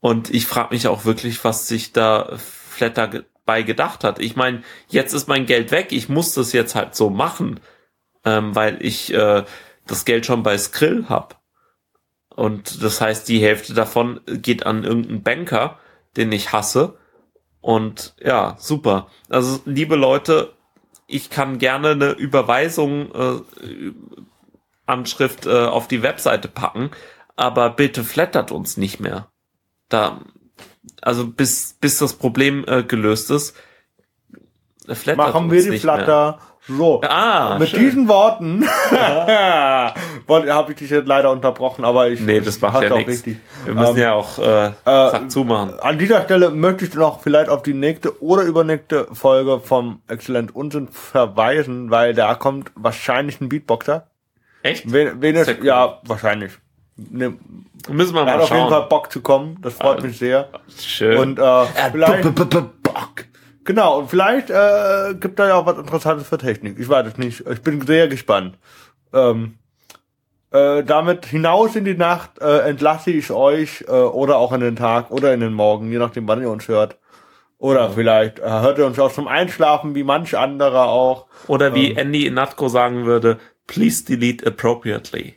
Und ich frage mich auch wirklich, was sich da Flatter bei gedacht hat. Ich meine, jetzt ist mein Geld weg. Ich muss das jetzt halt so machen, ähm, weil ich äh, das Geld schon bei Skrill hab. Und das heißt, die Hälfte davon geht an irgendeinen Banker, den ich hasse. Und ja, super. Also, liebe Leute, ich kann gerne eine Überweisung äh, Anschrift äh, auf die Webseite packen, aber bitte flattert uns nicht mehr. Da, also bis bis das Problem äh, gelöst ist, flattert Machen wir uns die nicht mehr. So. Ah, Mit schön. diesen Worten <laughs> habe ich dich jetzt leider unterbrochen, aber ich Nee, das macht hast ja auch richtig. Wir müssen Ähm, ja auch äh, zack zumachen. An dieser Stelle möchte ich noch vielleicht auf die nächste oder übernächste Folge vom Exzellent Unsinn verweisen, weil da kommt wahrscheinlich ein Beatboxer. Echt? Wen, wen Sehr cool. Ja, wahrscheinlich. ne, Müssen wir er mal hat auf jeden schauen. Fall Bock zu kommen. Das freut Ah, mich sehr. Schön. Und äh, vielleicht, Bock. Genau, und vielleicht äh, gibt da ja auch was Interessantes für Technik. Ich weiß es nicht. Ich bin sehr gespannt. Ähm, äh, damit hinaus in die Nacht äh, entlasse ich euch äh, oder auch in den Tag oder in den Morgen, je nachdem, wann ihr uns hört. Oder vielleicht äh, hört ihr uns auch zum Einschlafen, wie manch anderer auch. Oder wie Ähm. Andy Inatko sagen würde, please delete appropriately.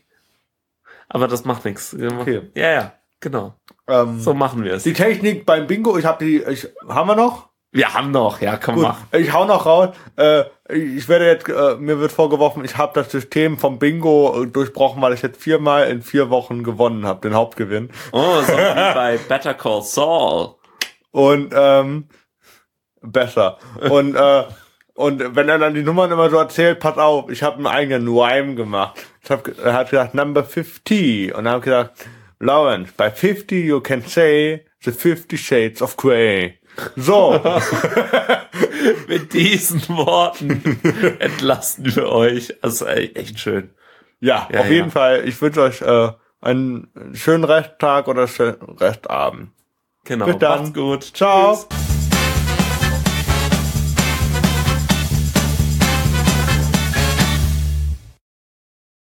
Aber das macht nichts. Okay. Ja, ja, genau. Ähm, So machen wir es. Die Technik beim Bingo, ich habe die, ich, haben wir noch? Wir haben noch, ja, komm, Gut, mach. ich hau noch raus. Äh, ich werde jetzt, äh, mir wird vorgeworfen, ich habe das System vom Bingo äh, durchbrochen, weil ich jetzt viermal in vier Wochen gewonnen habe, den Hauptgewinn. Oh, so <laughs> wie bei Better Call Saul. Und ähm, besser. Und äh, und wenn er dann die Nummern immer so erzählt, pass auf, ich habe einen eigenen Rhyme gemacht. Ich hab, er hat gesagt, number 50. Und dann habe ich gesagt, Lawrence, by 50 you can say the 50 shades of grey. So. <laughs> Mit diesen Worten entlasten wir euch. Also ey, echt schön. Ja, Ja, auf ja. jeden Fall. Ich wünsche euch äh, einen schönen Resttag oder schönen Restabend. Genau. Bis dann. Macht's gut. Ciao. Tschüss.